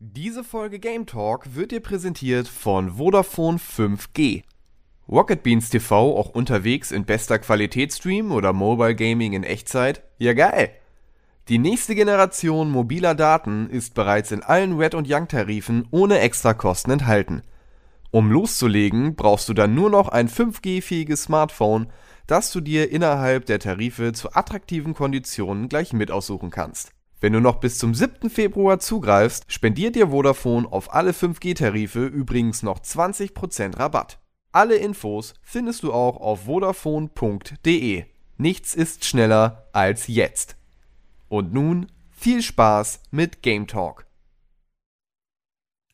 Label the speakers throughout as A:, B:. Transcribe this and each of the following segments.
A: Diese Folge Game Talk wird dir präsentiert von Vodafone 5G. Rocket Beans TV auch unterwegs in bester Qualitätsstream oder Mobile Gaming in Echtzeit? Ja geil! Die nächste Generation mobiler Daten ist bereits in allen Red und Young Tarifen ohne Extrakosten enthalten. Um loszulegen, brauchst du dann nur noch ein 5G-fähiges Smartphone, das du dir innerhalb der Tarife zu attraktiven Konditionen gleich mit aussuchen kannst. Wenn du noch bis zum 7. Februar zugreifst, spendiert dir Vodafone auf alle 5G-Tarife übrigens noch 20% Rabatt. Alle Infos findest du auch auf vodafone.de. Nichts ist schneller als jetzt. Und nun viel Spaß mit Game Talk.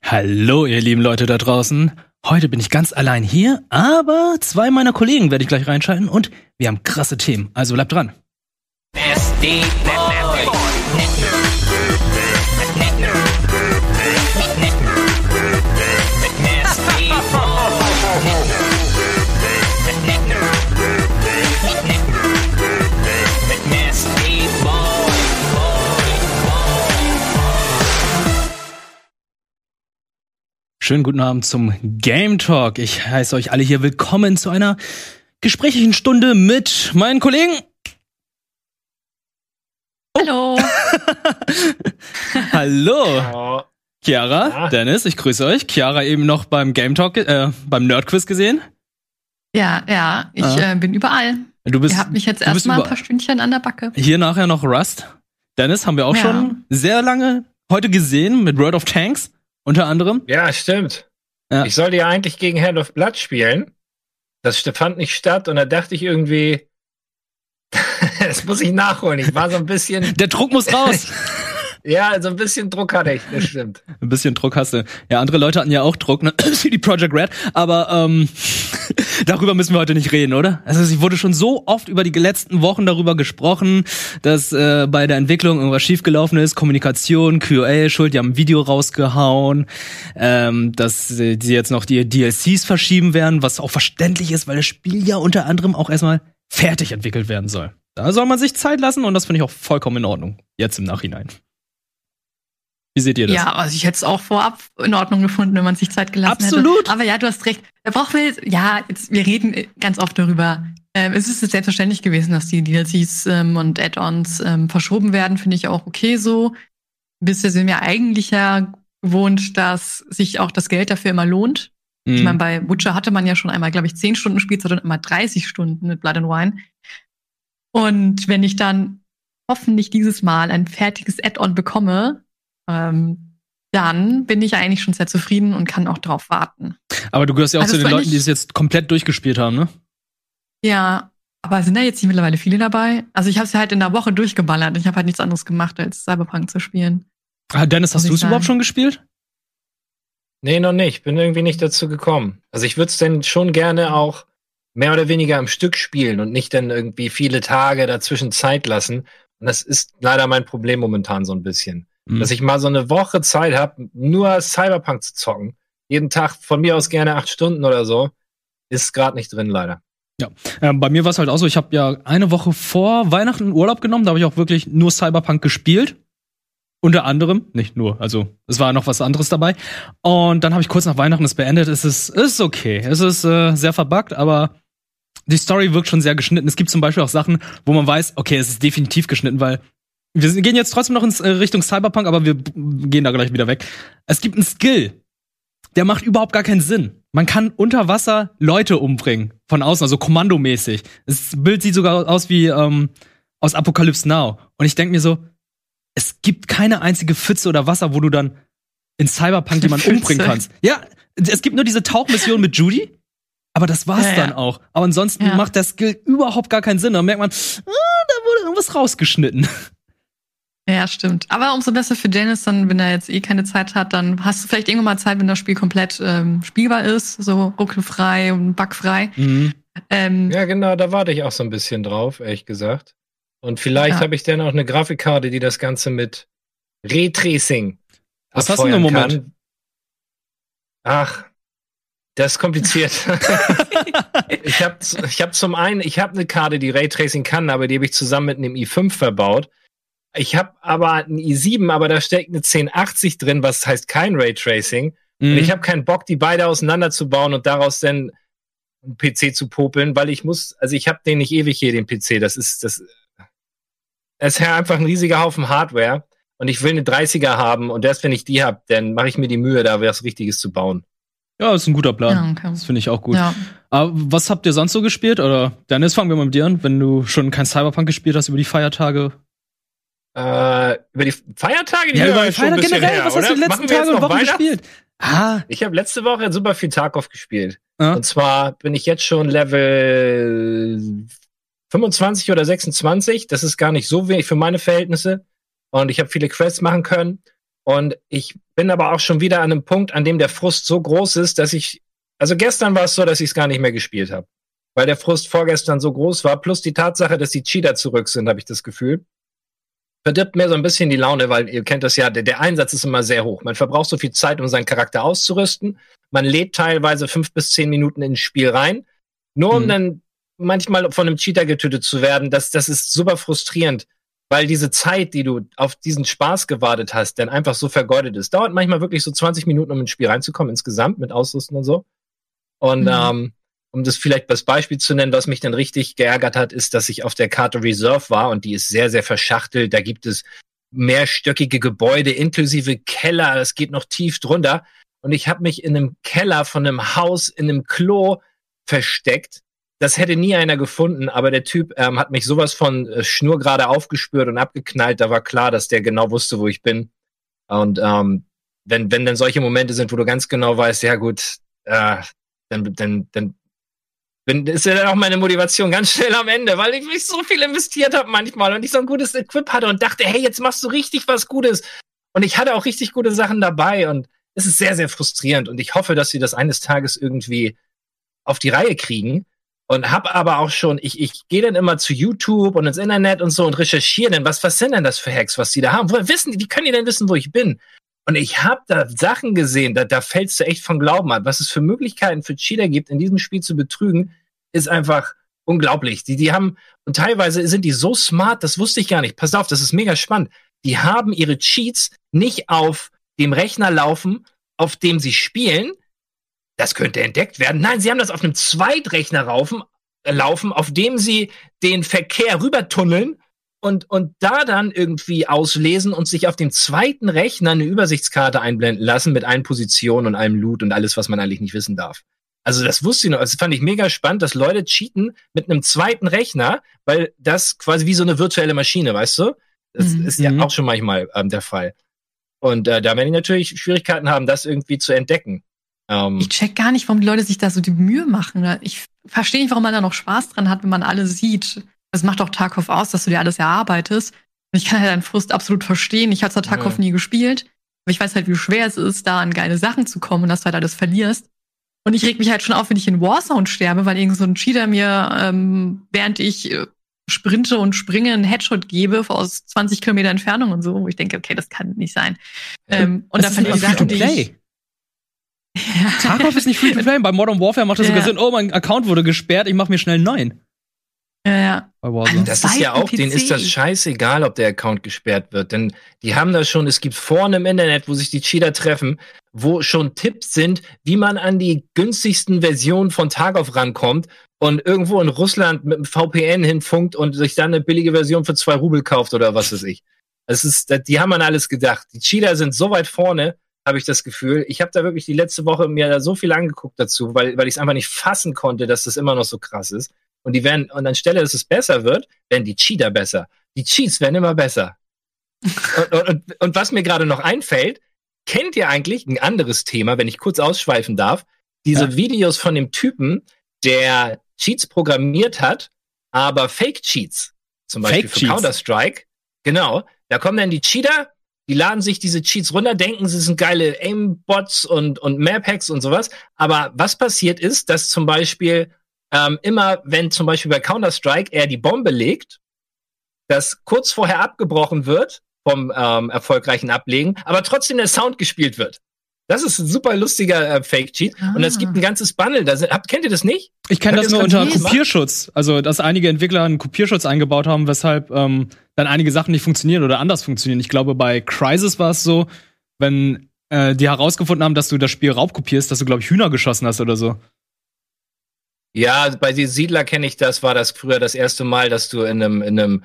B: Hallo, ihr lieben Leute da draußen. Heute bin ich ganz allein hier, aber zwei meiner Kollegen werde ich gleich reinschalten und wir haben krasse Themen. Also bleibt dran.
C: Nasty boy.
B: Schönen guten Abend zum Game Talk. Ich heiße euch alle hier willkommen zu einer gesprächigen Stunde mit meinen Kollegen.
D: Hallo.
B: Hallo. Chiara,
E: Ja.
B: Dennis, ich grüße euch. Chiara eben noch beim Game Talk, äh, beim Nerd Quiz gesehen.
D: Ja, ja, ich
B: Ah.
D: äh, bin überall.
B: Du bist,
D: Ihr habt mich jetzt erstmal ein paar Stündchen an der Backe.
B: Hier nachher noch Rust. Dennis haben wir auch
D: Ja.
B: schon sehr lange heute gesehen mit World of Tanks unter anderem.
E: Ja, stimmt.
B: Ja.
E: Ich sollte ja eigentlich gegen Hand of Blood spielen. Das fand nicht statt und da dachte ich irgendwie, das muss ich nachholen. Ich war so ein bisschen,
B: Der Druck muss raus.
E: ja, so ein bisschen Druck hatte ich, das stimmt.
B: Ein bisschen Druck hast du. Ja, andere Leute hatten ja auch Druck, ne? CD Projekt Red. Aber ähm, darüber müssen wir heute nicht reden, oder? Also es wurde schon so oft über die letzten Wochen darüber gesprochen, dass äh, bei der Entwicklung irgendwas schiefgelaufen ist. Kommunikation, QA, Schuld, die haben ein Video rausgehauen, ähm, dass äh, sie jetzt noch die DLCs verschieben werden, was auch verständlich ist, weil das Spiel ja unter anderem auch erstmal fertig entwickelt werden soll. Da soll man sich Zeit lassen und das finde ich auch vollkommen in Ordnung. Jetzt im Nachhinein. Wie seht ihr das?
D: Ja, also ich hätte es auch vorab in Ordnung gefunden, wenn man sich Zeit gelassen
B: Absolut.
D: hätte. Aber ja, du hast recht. Da brauchen wir jetzt, ja, jetzt, wir reden ganz oft darüber. Ähm, es ist selbstverständlich gewesen, dass die DLCs ähm, und Add-ons ähm, verschoben werden, finde ich auch okay so. Bisher sind wir eigentlich ja gewohnt, dass sich auch das Geld dafür immer lohnt. Ich
B: Mhm.
D: meine, bei Witcher hatte man ja schon einmal, glaube ich, 10 Stunden Spielzeit und immer 30 Stunden mit Blood and Wine. Und wenn ich dann hoffentlich dieses Mal ein fertiges Add-on bekomme, ähm, dann bin ich eigentlich schon sehr zufrieden und kann auch drauf warten.
B: Aber du gehörst ja auch
D: Also
B: zu den Leuten, die es jetzt komplett durchgespielt haben, ne?
D: Ja, aber sind da jetzt nicht mittlerweile viele dabei? Also ich habe es halt in der Woche durchgeballert. Ich habe halt nichts anderes gemacht, als Cyberpunk zu spielen.
B: Ah, Dennis, hast du es überhaupt schon gespielt?
E: Nee, noch nicht. Bin irgendwie nicht dazu gekommen. Also ich würde es denn schon gerne auch mehr oder weniger am Stück spielen und nicht dann irgendwie viele Tage dazwischen Zeit lassen. Und das ist leider mein Problem momentan so ein bisschen.
B: Mhm.
E: Dass ich mal so eine Woche Zeit habe, nur Cyberpunk zu zocken. Jeden Tag von mir aus gerne acht Stunden oder so. Ist gerade nicht drin, leider.
B: Ähm, bei mir war es halt auch so, ich habe ja eine Woche vor Weihnachten Urlaub genommen, da habe ich auch wirklich nur Cyberpunk gespielt. Unter anderem, nicht nur, also es war noch was anderes dabei. Und dann habe ich kurz nach Weihnachten es beendet. Es ist, es ist okay. Es ist äh, sehr verbuggt, aber die Story wirkt schon sehr geschnitten. Es gibt zum Beispiel auch Sachen, wo man weiß, okay, es ist definitiv geschnitten, weil wir gehen jetzt trotzdem noch in Richtung Cyberpunk, aber wir gehen da gleich wieder weg. Es gibt einen Skill, der macht überhaupt gar keinen Sinn. Man kann unter Wasser Leute umbringen. Von außen, also kommandomäßig. Das Bild sieht sogar aus wie ähm, aus Apocalypse Now. Und ich denke mir so, es gibt keine einzige Pfütze oder Wasser, wo du dann in Cyberpunk jemanden umbringen kannst. Ja, es gibt nur diese Tauchmission mit Judy. Aber das war's
D: Ja, ja.
B: dann auch. Aber ansonsten
D: Ja.
B: macht der Skill überhaupt gar keinen Sinn. Da merkt man, ah, da wurde irgendwas rausgeschnitten.
D: Ja, stimmt. Aber umso besser für Dennis, dann, wenn er jetzt eh keine Zeit hat, dann hast du vielleicht irgendwann mal Zeit, wenn das Spiel komplett ähm, spielbar ist, so ruckelfrei und bugfrei.
B: Mhm.
D: Ähm,
E: Ja, genau, da warte ich auch so ein bisschen drauf, ehrlich gesagt. Und vielleicht
D: Ja.
E: habe ich dann auch eine Grafikkarte, die das Ganze mit Raytracing
B: Was hast du denn im Moment?
E: kann. Ach, das ist kompliziert. ich habe ich hab zum einen, ich habe eine Karte, die Raytracing kann, aber die habe ich zusammen mit einem i5 verbaut. Ich habe aber ein i7, aber da steckt eine 1080 drin, was heißt kein Raytracing.
B: Mhm.
E: Und ich habe keinen Bock, die beide auseinanderzubauen und daraus dann einen PC zu popeln, weil ich muss, also ich habe den nicht ewig hier, den PC. Das ist, das, das ist ja einfach ein riesiger Haufen Hardware. Und ich will eine 30er haben und erst wenn ich die habe, dann mache ich mir die Mühe, da was Richtiges zu bauen.
B: Ja, ist ein guter Plan.
D: Ja, okay.
B: Das finde ich auch gut.
D: Ja.
B: Aber was habt ihr sonst so gespielt? Oder Dennis, fangen wir mal mit dir an, wenn du schon kein Cyberpunk gespielt hast über die Feiertage.
E: Äh, über die Feiertage,
B: Ja, über die Feiertage generell,
E: her,
B: was hast du
E: oder?
B: die letzten Tage und Wochen gespielt? Ah,
E: Ich habe letzte Woche super viel Tarkov gespielt.
B: Ja.
E: Und zwar bin ich jetzt schon Level 25 oder 26. Das ist gar nicht so wenig für meine Verhältnisse. Und ich habe viele Quests machen können. Und ich bin aber auch schon wieder an einem Punkt, an dem der Frust so groß ist, dass ich, also gestern war es so, dass ich es gar nicht mehr gespielt habe. Weil der Frust vorgestern so groß war, plus die Tatsache, dass die Cheater zurück sind, habe ich das Gefühl. Verdirbt mir so ein bisschen die Laune, weil ihr kennt das ja, der, der Einsatz ist immer sehr hoch. Man verbraucht so viel Zeit, um seinen Charakter auszurüsten. Man lädt teilweise fünf bis zehn Minuten ins Spiel rein, nur um
B: Mhm.
E: dann manchmal von einem Cheater getötet zu werden. Das, das ist super frustrierend, weil diese Zeit, die du auf diesen Spaß gewartet hast, dann einfach so vergeudet ist. Dauert manchmal wirklich so 20 Minuten, um ins Spiel reinzukommen, insgesamt mit Ausrüsten und so. Und
D: Mhm.
E: ähm, um das vielleicht als Beispiel zu nennen, was mich dann richtig geärgert hat, ist, dass ich auf der Karte Reserve war und die ist sehr, sehr verschachtelt. Da gibt es mehrstöckige Gebäude inklusive Keller. Das geht noch tief drunter. Und ich habe mich in einem Keller von einem Haus in einem Klo versteckt. Das hätte nie einer gefunden, aber der Typ ähm, hat mich sowas von äh, schnurgerade aufgespürt und abgeknallt. Da war klar, dass der genau wusste, wo ich bin. Und ähm, wenn, wenn dann solche Momente sind, wo du ganz genau weißt, ja gut, äh, dann, dann, dann bin, ist ja dann auch meine Motivation ganz schnell am Ende, weil ich mich so viel investiert habe manchmal und ich so ein gutes Equip hatte und dachte, hey, jetzt machst du richtig was Gutes. Und ich hatte auch richtig gute Sachen dabei und es ist sehr, sehr frustrierend und ich hoffe, dass sie das eines Tages irgendwie auf die Reihe kriegen. Und hab aber auch schon, ich, ich gehe dann immer zu YouTube und ins Internet und so und recherchiere dann, was, was sind denn das für Hacks, was die da haben? Woher wissen wie können die denn wissen, wo ich bin? Und ich habe da Sachen gesehen, da, da fällst du echt von Glauben ab. Was es für Möglichkeiten für Cheater gibt, in diesem Spiel zu betrügen, ist einfach unglaublich. Die, die haben, und teilweise sind die so smart, das wusste ich gar nicht. Pass auf, das ist mega spannend. Die haben ihre Cheats nicht auf dem Rechner laufen, auf dem sie spielen. Das könnte entdeckt werden. Nein, sie haben das auf einem Zweitrechner raufen, äh, laufen, auf dem sie den Verkehr rübertunneln und, und da dann irgendwie auslesen und sich auf dem zweiten Rechner eine Übersichtskarte einblenden lassen mit allen Positionen und allem Loot und alles, was man eigentlich nicht wissen darf. Also das wusste ich noch. Das fand ich mega spannend, dass Leute cheaten mit einem zweiten Rechner, weil das quasi wie so eine virtuelle Maschine, weißt du? Das
D: Mhm.
E: ist ja
B: Mhm.
E: auch schon manchmal ähm, der Fall. Und äh, da werden die natürlich Schwierigkeiten haben, das irgendwie zu entdecken. Ähm,
D: Ich check gar nicht, warum die Leute sich da so die Mühe machen. Ich verstehe nicht, warum man da noch Spaß dran hat, wenn man alles sieht. Das macht auch Tarkov aus, dass du dir alles erarbeitest. Und ich kann ja deinen Frust absolut verstehen. Ich habe zwar Tarkov
E: Ja.
D: nie gespielt, aber ich weiß halt, wie schwer es ist, da an geile Sachen zu kommen und dass du halt alles verlierst. Und ich reg mich halt schon auf, wenn ich in Warzone sterbe, weil irgend so ein Cheater mir, ähm, während ich äh, sprinte und springe, einen Headshot gebe aus 20 Kilometer Entfernung und so, wo ich denke, okay, das kann nicht sein. Ähm, und
B: das
D: dann
B: ist
D: fand ich Sachen, die ich.
B: Tarkov ist nicht Free-to-Play. Bei Modern Warfare macht das sogar
D: Ja.
B: Sinn, oh, mein Account wurde gesperrt, ich mache mir schnell einen neuen.
D: ja, ja.
B: Bei Warzone.
E: Das ist ja auch, denen ist das scheißegal, ob der Account gesperrt wird. Denn die haben das schon, es gibt Foren im Internet, wo sich die Cheater treffen, wo schon Tipps sind, wie man an die günstigsten Versionen von Tarkov rankommt und irgendwo in Russland mit dem VPN hinfunkt und sich dann eine billige Version für zwei Rubel kauft oder was weiß ich. Es ist, die haben an alles gedacht. Die Cheater sind so weit vorne, habe ich das Gefühl. Ich habe da wirklich die letzte Woche mir da so viel angeguckt dazu, weil, weil ich es einfach nicht fassen konnte, dass das immer noch so krass ist. Und die werden, und anstelle, dass es besser wird, werden die Cheater besser. Die Cheats werden immer besser. und, und, und, und was mir gerade noch einfällt, kennt ihr eigentlich ein anderes Thema, wenn ich kurz ausschweifen darf? Diese
B: Ja.
E: Videos von dem Typen, der Cheats programmiert hat, aber Fake-Cheats. Zum Beispiel für
B: Fake-Cheats.
E: Counter-Strike. Genau. Da kommen dann die Cheater, die laden sich diese Cheats runter, denken, sie sind geile Aim-Bots und, und Map-Hacks und sowas. Aber was passiert ist, dass zum Beispiel ähm, immer, wenn zum Beispiel bei Counter-Strike er die Bombe legt, dass kurz vorher abgebrochen wird vom ähm, erfolgreichen Ablegen, aber trotzdem der Sound gespielt wird. Das ist ein super lustiger äh, Fake-Cheat. Und es
D: Ah.
E: gibt ein ganzes Bundle. Da sind, habt, kennt ihr das nicht?
B: Ich kenne das
E: ihr
B: nur
E: das
B: unter Kopierschutz. Also, dass einige Entwickler einen Kopierschutz eingebaut haben, weshalb ähm, dann einige Sachen nicht funktionieren oder anders funktionieren. Ich glaube, bei Crisis war es so, wenn äh, die herausgefunden haben, dass du das Spiel raubkopierst, dass du, glaube ich, Hühner geschossen hast oder so.
E: Ja, bei den Siedler kenne ich das, war das früher das erste Mal, dass du in einem, in einem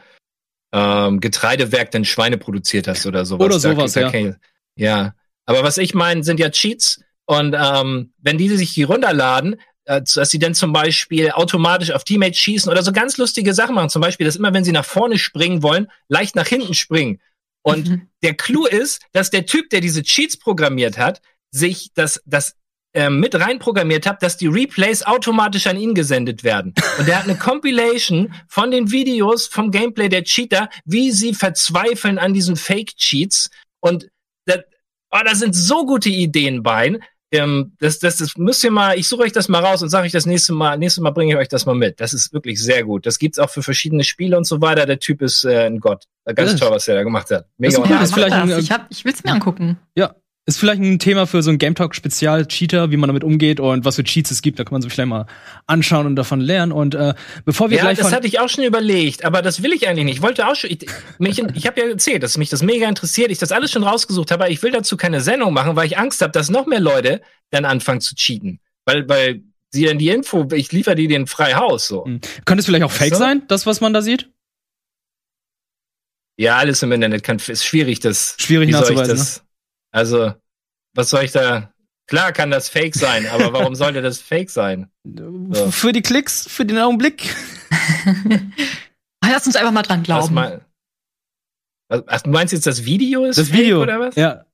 E: ähm, Getreidewerk dann Schweine produziert hast oder sowas.
B: Oder sowas,
E: da,
B: ja.
E: kenn ich- ja. Aber was ich meine, sind ja Cheats. Und ähm, wenn die sich die runterladen, dass sie dann zum Beispiel automatisch auf Teammates schießen oder so ganz lustige Sachen machen. Zum Beispiel, dass immer, wenn sie nach vorne springen wollen, leicht nach hinten springen. Und
D: Mhm.
E: der Clou ist, dass der Typ, der diese Cheats programmiert hat, sich das, das ähm, mit reinprogrammiert hat, dass die Replays automatisch an ihn gesendet werden. Und der hat eine Compilation von den Videos vom Gameplay der Cheater, wie sie verzweifeln an diesen Fake-Cheats. Und da, oh, da sind so gute Ideen bei. Ähm, das, das, das müsst ihr mal, ich suche euch das mal raus und sage euch das nächste Mal, nächstes Mal bringe ich euch das mal mit. Das ist wirklich sehr gut. Das gibt's auch für verschiedene Spiele und so weiter. Der Typ ist äh, ein Gott. Ganz
B: Das-
E: toll, was der da gemacht hat. Mega
B: Das ist cool,
E: unterhaltsam.
B: ist vielleicht ein,
D: das.
B: äh,
D: ich, hab- ich will es mir angucken.
B: Ja. Ist vielleicht ein Thema für so ein Game Talk Spezial Cheater, wie man damit umgeht und was für Cheats es gibt. Da kann man sich vielleicht mal anschauen und davon lernen. Und äh, bevor wir
E: Ja,
B: gleich
E: das hatte ich auch schon überlegt, aber das will ich eigentlich nicht. Ich wollte auch schon, ich, mich, ich habe ja erzählt, dass mich das mega interessiert, ich das alles schon rausgesucht habe, aber ich will dazu keine Sendung machen, weil ich Angst habe, dass noch mehr Leute dann anfangen zu cheaten. Weil, weil sie dann die Info, ich liefere die denen frei Haus, so.
B: Hm. könnte es vielleicht auch
E: Weißt
B: Fake
E: du?
B: sein, das was man da sieht?
E: Ja, alles im Internet kann, ist schwierig, das.
B: Schwierig nachzuweisen,
E: das? Also, was soll ich da? Klar kann das Fake sein, aber warum sollte das Fake sein?
B: F- Für die Klicks, für den Augenblick.
D: Lass uns einfach mal dran
E: Was
D: glauben.
E: mal, was, ach, du meinst jetzt das Video ist
B: Das
E: fake,
B: Video.
E: oder was?
B: Ja.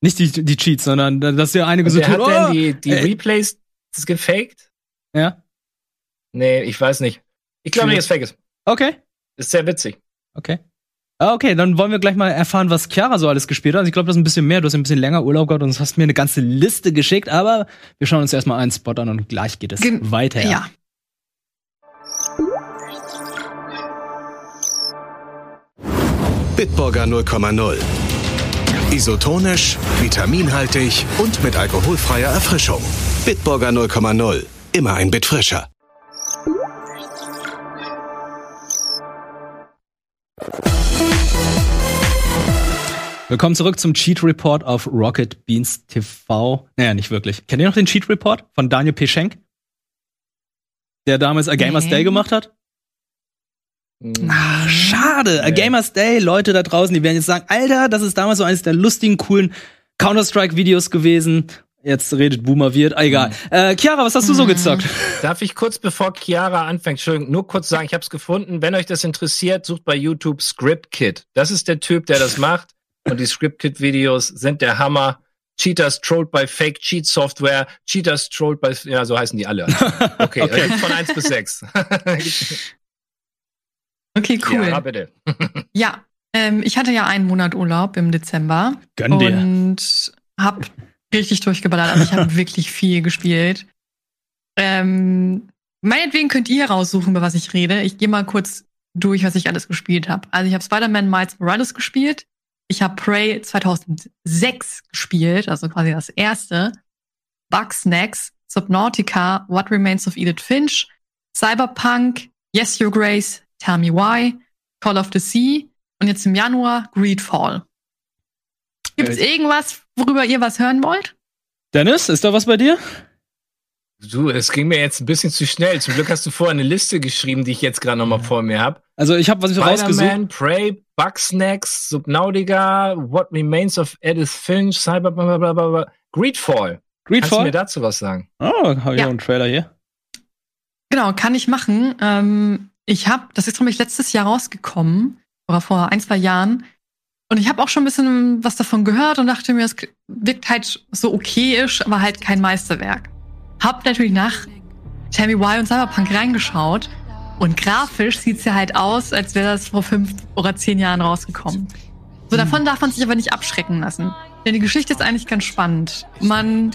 B: Nicht die, die Cheats, sondern da- dass der einige so tut,
E: hat denn
B: oh,
E: die, die
B: ey.
E: Replays das gefaked?
B: Ja.
E: Nee, ich weiß nicht. Ich glaube nicht, dass es fake ist.
B: Okay.
E: Ist sehr witzig.
B: Okay. Ah, okay, dann wollen wir gleich mal erfahren, was Chiara so alles gespielt hat. Also ich glaube, das ist ein bisschen mehr. Du hast ein bisschen länger Urlaub gehabt und hast mir eine ganze Liste geschickt, aber wir schauen uns erstmal einen Spot an und gleich geht es
D: Gen-
B: weiter.
D: Ja.
F: Bitburger 0,0. Isotonisch, vitaminhaltig und mit alkoholfreier Erfrischung. Bitburger 0,0. Immer ein Bit frischer.
B: Willkommen zurück zum Cheat Report auf Rocket Beans TV. Naja, nicht wirklich. Kennt ihr noch den Cheat Report von Daniel P. Schenk? Der damals A Gamers
D: Nee.
B: Day gemacht hat? Ach, schade. A. Gamers Day, Leute da draußen, die werden jetzt sagen, Alter, das ist damals so eines der lustigen, coolen Counter-Strike-Videos gewesen. Jetzt redet Boomer wird. Ah, egal. Äh, Chiara, was hast du so gezockt?
E: Darf ich kurz bevor Chiara anfängt, Entschuldigung, nur kurz sagen, ich habe es gefunden. Wenn euch das interessiert, sucht bei YouTube Script Kit. Das ist der Typ, der das macht. Und die Script Kit Videos sind der Hammer. Cheaters trolled by Fake Cheat Software. Cheaters trolled by, ja, so heißen die alle. Okay,
B: Okay.
E: okay. von eins bis sechs.
D: Okay, cool.
E: Ja,
D: Ja,
E: bitte.
D: ähm, ich hatte ja einen Monat Urlaub im Dezember
B: Gönn dir.
D: und hab richtig durchgeballert. Also ich habe wirklich viel gespielt. Ähm, meinetwegen könnt ihr raussuchen, über was ich rede. Ich gehe mal kurz durch, was ich alles gespielt habe. Also ich habe Spider-Man Miles Morales gespielt. Ich habe Prey 2006 gespielt, also quasi das erste. Bugsnax, Subnautica, What Remains of Edith Finch, Cyberpunk, Yes Your Grace, Tell Me Why, Call of the Sea und jetzt im Januar Greedfall. Gibt es
B: Äh,
D: irgendwas, worüber ihr was hören wollt?
B: Dennis, ist da was bei dir?
E: Du, es ging mir jetzt ein bisschen zu schnell. Zum Glück hast du vorher eine Liste geschrieben, die ich jetzt gerade nochmal vor mir habe.
B: Also ich habe was ich rausgesucht.
E: Prey, Bugsnax, Subnautica, What Remains of Edith Finch, Cyber, blablabla. Greedfall. Kannst du mir
B: Greedfall.
E: dazu was sagen?
B: Oh, habe ich
D: Ja.
B: auch einen Trailer hier.
D: Genau, kann ich machen. Ähm, ich habe, das ist nämlich letztes Jahr rausgekommen, oder vor ein, zwei Jahren. Und ich habe auch schon ein bisschen was davon gehört und dachte mir, es wirkt halt so okayisch, aber halt kein Meisterwerk. Hab natürlich nach Tell Me Why und Cyberpunk reingeschaut und grafisch sieht's ja halt aus, als wäre das vor fünf oder zehn Jahren rausgekommen. So, davon darf man sich aber nicht abschrecken lassen. Denn die Geschichte ist eigentlich ganz spannend. Man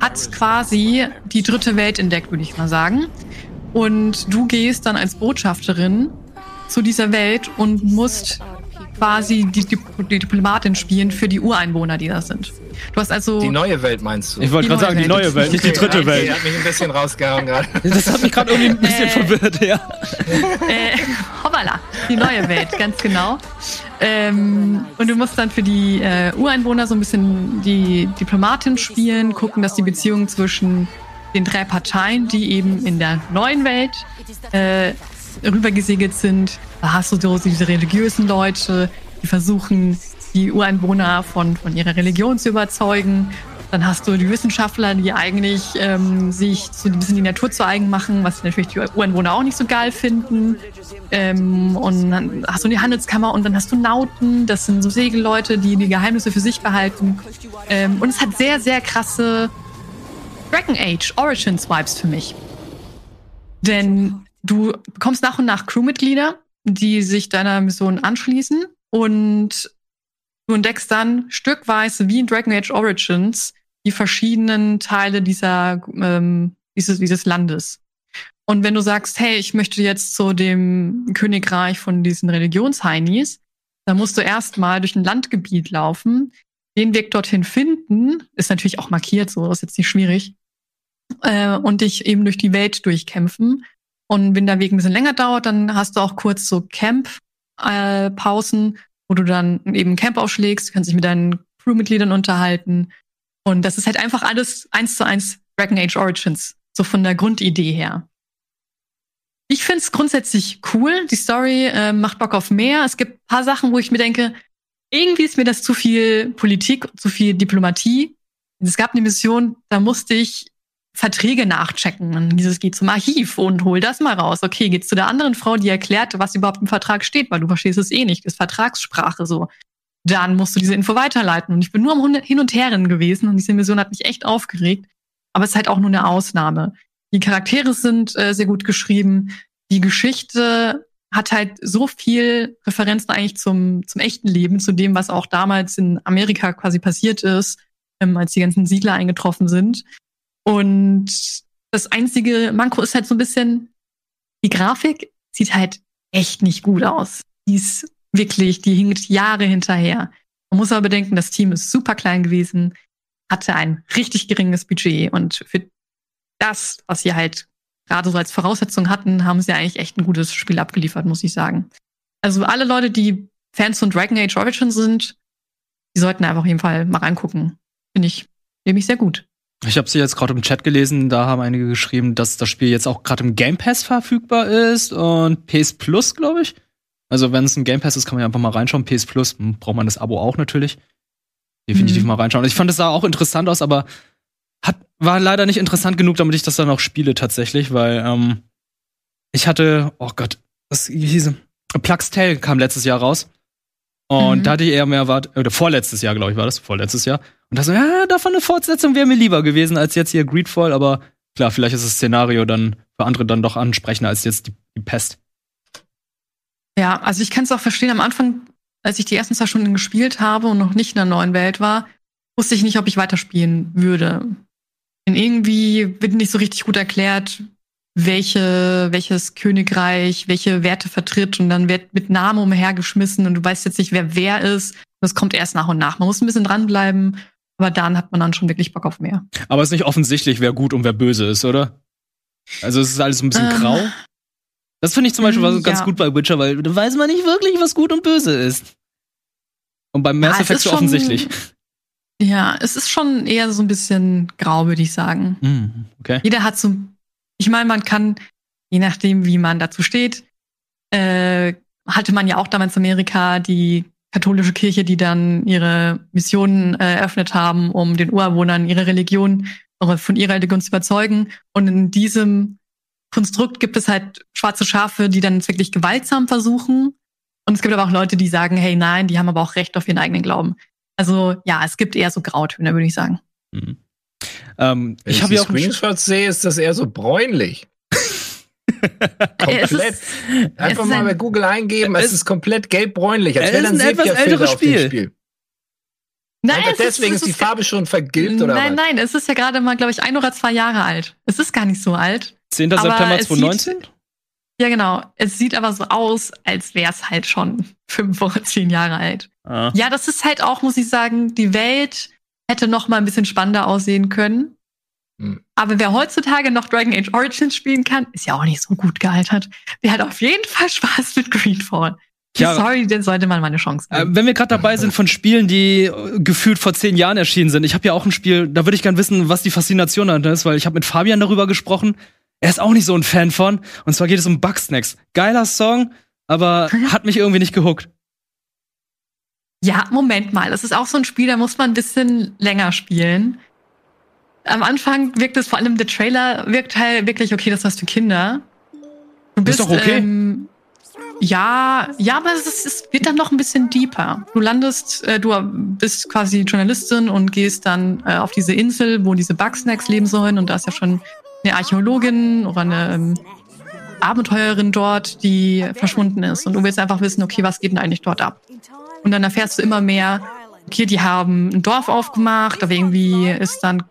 D: hat quasi die dritte Welt entdeckt, würde ich mal sagen. Und du gehst dann als Botschafterin zu dieser Welt und musst quasi die, die, die Diplomatin spielen für die Ureinwohner, die da sind. Du hast also
E: Die neue Welt meinst du?
B: Ich wollte
D: Die
B: gerade sagen, die
D: neue Welt.
B: Nicht die dritte
E: Okay,
B: Welt.
E: Hat mich ein bisschen rausgehauen gerade.
B: Das hat mich gerade irgendwie ein bisschen
D: Äh.
B: verwirrt, ja.
D: äh, hoppala, die neue Welt, ganz genau. Ähm, und du musst dann für die äh, Ureinwohner so ein bisschen die Diplomatin spielen, gucken, dass die Beziehungen zwischen den drei Parteien, die eben in der neuen Welt äh, rübergesegelt sind, hast du so diese religiösen Leute, die versuchen, die Ureinwohner von, von ihrer Religion zu überzeugen. Dann hast du die Wissenschaftler, die eigentlich ähm, sich so ein bisschen die Natur zu eigen machen, was natürlich die Ureinwohner auch nicht so geil finden. Ähm, und dann hast du die Handelskammer und dann hast du Nauten, das sind so Segelleute, die die Geheimnisse für sich behalten. Ähm, und es hat sehr, sehr krasse Dragon Age Origins Vibes für mich. Denn du bekommst nach und nach Crewmitglieder, die sich deiner Mission anschließen und du entdeckst dann stückweise wie in Dragon Age Origins die verschiedenen Teile dieser, ähm, dieses, dieses Landes. Und wenn du sagst, hey, ich möchte jetzt zu dem Königreich von diesen Religionsheinis, dann musst du erstmal durch ein Landgebiet laufen, den Weg dorthin finden, ist natürlich auch markiert, so ist jetzt nicht schwierig, äh, und dich eben durch die Welt durchkämpfen. Und wenn der Weg ein bisschen länger dauert, dann hast du auch kurz so Camp-Pausen, wo du dann eben Camp aufschlägst, kannst dich mit deinen Crewmitgliedern unterhalten. Und das ist halt einfach alles eins zu eins Dragon Age Origins, so von der Grundidee her. Ich find's grundsätzlich cool. Die Story äh, macht Bock auf mehr. Es gibt paar Sachen, wo ich mir denke, irgendwie ist mir das zu viel Politik, zu viel Diplomatie. Es gab eine Mission, da musste ich Verträge nachchecken. Und dieses geht zum Archiv und hol das mal raus. Okay, geht's zu der anderen Frau, die erklärt, was überhaupt im Vertrag steht, weil du verstehst es eh nicht. Ist Vertragssprache so. Dann musst du diese Info weiterleiten. Und ich bin nur am Hin- und Herren gewesen und diese Mission hat mich echt aufgeregt. Aber es ist halt auch nur eine Ausnahme. Die Charaktere sind äh, sehr gut geschrieben. Die Geschichte hat halt so viel Referenzen eigentlich zum, zum echten Leben, zu dem, was auch damals in Amerika quasi passiert ist, ähm, als die ganzen Siedler eingetroffen sind. Und das einzige Manko ist halt so ein bisschen, die Grafik sieht halt echt nicht gut aus. Die ist wirklich, die hinkt Jahre hinterher. Man muss aber bedenken, das Team ist super klein gewesen, hatte ein richtig geringes Budget und für das, was sie halt gerade so als Voraussetzung hatten, haben sie eigentlich echt ein gutes Spiel abgeliefert, muss ich sagen. Also alle Leute, die Fans von Dragon Age Origin sind, die sollten einfach auf jeden Fall mal reingucken. Finde ich nämlich sehr gut.
B: Ich habe sie jetzt gerade im Chat gelesen, da haben einige geschrieben, dass das Spiel jetzt auch gerade im Game Pass verfügbar ist und PS Plus, glaube ich. Also wenn es ein Game Pass ist, kann man ja einfach mal reinschauen. PS Plus hm, braucht man das Abo auch natürlich. Definitiv
D: Mhm.
B: mal reinschauen. Ich fand es sah auch interessant aus, aber hat, war leider nicht interessant genug, damit ich das dann auch spiele tatsächlich, weil ähm, ich hatte, oh Gott, was hieß? Plugs Tale kam letztes Jahr raus. Und
D: Mhm.
B: da hatte ich eher mehr erwartet, oder vorletztes Jahr, glaube ich, war das, vorletztes Jahr. Und da so, ja, davon eine Fortsetzung wäre mir lieber gewesen als jetzt hier Greedfall, aber klar, vielleicht ist das Szenario dann für andere dann doch ansprechender als jetzt die, die Pest.
D: Ja, also ich kann es auch verstehen. Am Anfang, als ich die ersten zwei Stunden gespielt habe und noch nicht in der neuen Welt war, wusste ich nicht, ob ich weiterspielen würde. Denn irgendwie wird nicht so richtig gut erklärt, welche, welches Königreich, welche Werte vertritt und dann wird mit Namen umhergeschmissen und du weißt jetzt nicht, wer wer ist. Das kommt erst nach und nach. Man muss ein bisschen dranbleiben, aber dann hat man dann schon wirklich Bock auf mehr.
B: Aber es ist nicht offensichtlich, wer gut und wer böse ist, oder? Also es ist alles ein bisschen
D: Ähm,
B: grau. Das finde ich zum Beispiel
D: mm,
B: ganz
D: ja.
B: gut bei Witcher, weil da weiß man nicht wirklich, was gut und böse ist. Und beim Mass
D: Ah, es
B: Effect so offensichtlich.
D: Ja, es ist schon eher so ein bisschen grau, würde ich sagen.
B: Mm, okay.
D: Jeder hat so, ich meine, man kann, je nachdem, wie man dazu steht, äh, hatte man ja auch damals in Amerika die katholische Kirche, die dann ihre Missionen äh, eröffnet haben, um den Ureinwohnern ihre Religion von ihrer Religion zu überzeugen. Und in diesem Konstrukt gibt es halt schwarze Schafe, die dann wirklich gewaltsam versuchen. Und es gibt aber auch Leute, die sagen, hey, nein, die haben aber auch Recht auf ihren eigenen Glauben. Also ja, es gibt eher so Grautöne, würde ich sagen.
B: Mhm. Ähm,
E: Wenn
B: ich
E: ich,
B: habe
E: die
B: ja auch
E: Screenshots sehe, ist das eher so bräunlich. Komplett.
D: ist-
E: Einfach
D: ist
E: mal
D: ein-
E: bei Google eingeben, es,
B: Es-
E: ist komplett gelb-bräunlich. Als
B: Es
E: wäre
B: ist
E: ein
B: etwas älteres Spiel.
E: Spiel.
D: Nein, ist-
E: deswegen
D: es
E: ist die
D: ist-
E: Farbe schon vergilbt oder
D: nein,
E: was?
D: nein, es ist ja gerade mal, glaube ich, ein oder zwei Jahre alt. Es ist gar nicht so alt.
B: 10.
D: aber
B: September
D: es
B: 2019?
D: Ja, genau. Es sieht aber so aus, als wäre es halt schon fünf oder zehn Jahre alt.
B: Ah.
D: Ja, das ist halt auch, muss ich sagen, die Welt hätte noch mal ein bisschen spannender aussehen können.
E: Hm.
D: Aber wer heutzutage noch Dragon Age Origins spielen kann, ist ja auch nicht so gut gealtert. Der hat auf jeden Fall Spaß mit Greedfall.
B: Ja.
D: Sorry, den sollte man mal eine Chance
B: Äh,
D: geben.
B: wenn wir gerade dabei sind von Spielen, die äh, gefühlt vor zehn Jahren erschienen sind. Ich habe ja auch ein Spiel, da würde ich gern wissen, was die Faszination dahinter ist, weil ich habe mit Fabian darüber gesprochen. Er ist auch nicht so ein Fan von. Und zwar geht es um Bugsnacks. Geiler Song, aber hat mich irgendwie nicht gehuckt.
D: Ja, Moment mal. Das ist auch so ein Spiel, da muss man ein bisschen länger spielen. Am Anfang wirkt es vor allem, der Trailer wirkt halt wirklich, okay, das hast du Kinder. Du
B: Ist doch okay.
D: Ähm, ja, ja, aber es, ist, es wird dann noch ein bisschen deeper. Du landest, äh, du bist quasi Journalistin und gehst dann äh, auf diese Insel, wo diese Bugsnacks leben sollen. Und da ist ja schon eine Archäologin oder eine ähm, Abenteurerin dort, die verschwunden ist. Und du willst einfach wissen, okay, was geht denn eigentlich dort ab? Und dann erfährst du immer mehr, okay, die haben ein Dorf aufgemacht, aber irgendwie ist dann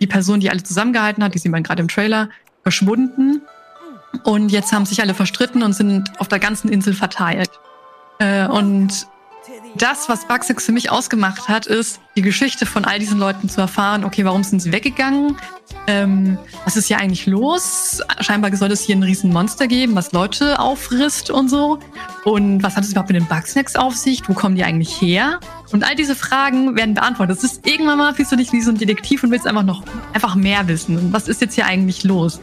D: die Person, die alle zusammengehalten hat, die sieht man gerade im Trailer, verschwunden. Und jetzt haben sich alle verstritten und sind auf der ganzen Insel verteilt. Äh, und das, was Bugsix für mich ausgemacht hat, ist, die Geschichte von all diesen Leuten zu erfahren. Okay, warum sind sie weggegangen? Ähm, was ist hier eigentlich los? Scheinbar soll es hier ein riesen Monster geben, was Leute auffrisst und so. Und was hat es überhaupt mit den Bugsnacks auf sich? Wo kommen die eigentlich her? Und all diese Fragen werden beantwortet. Es ist irgendwann mal, fühlst du dich wie so ein Detektiv und willst einfach noch einfach mehr wissen. Was ist jetzt hier eigentlich los?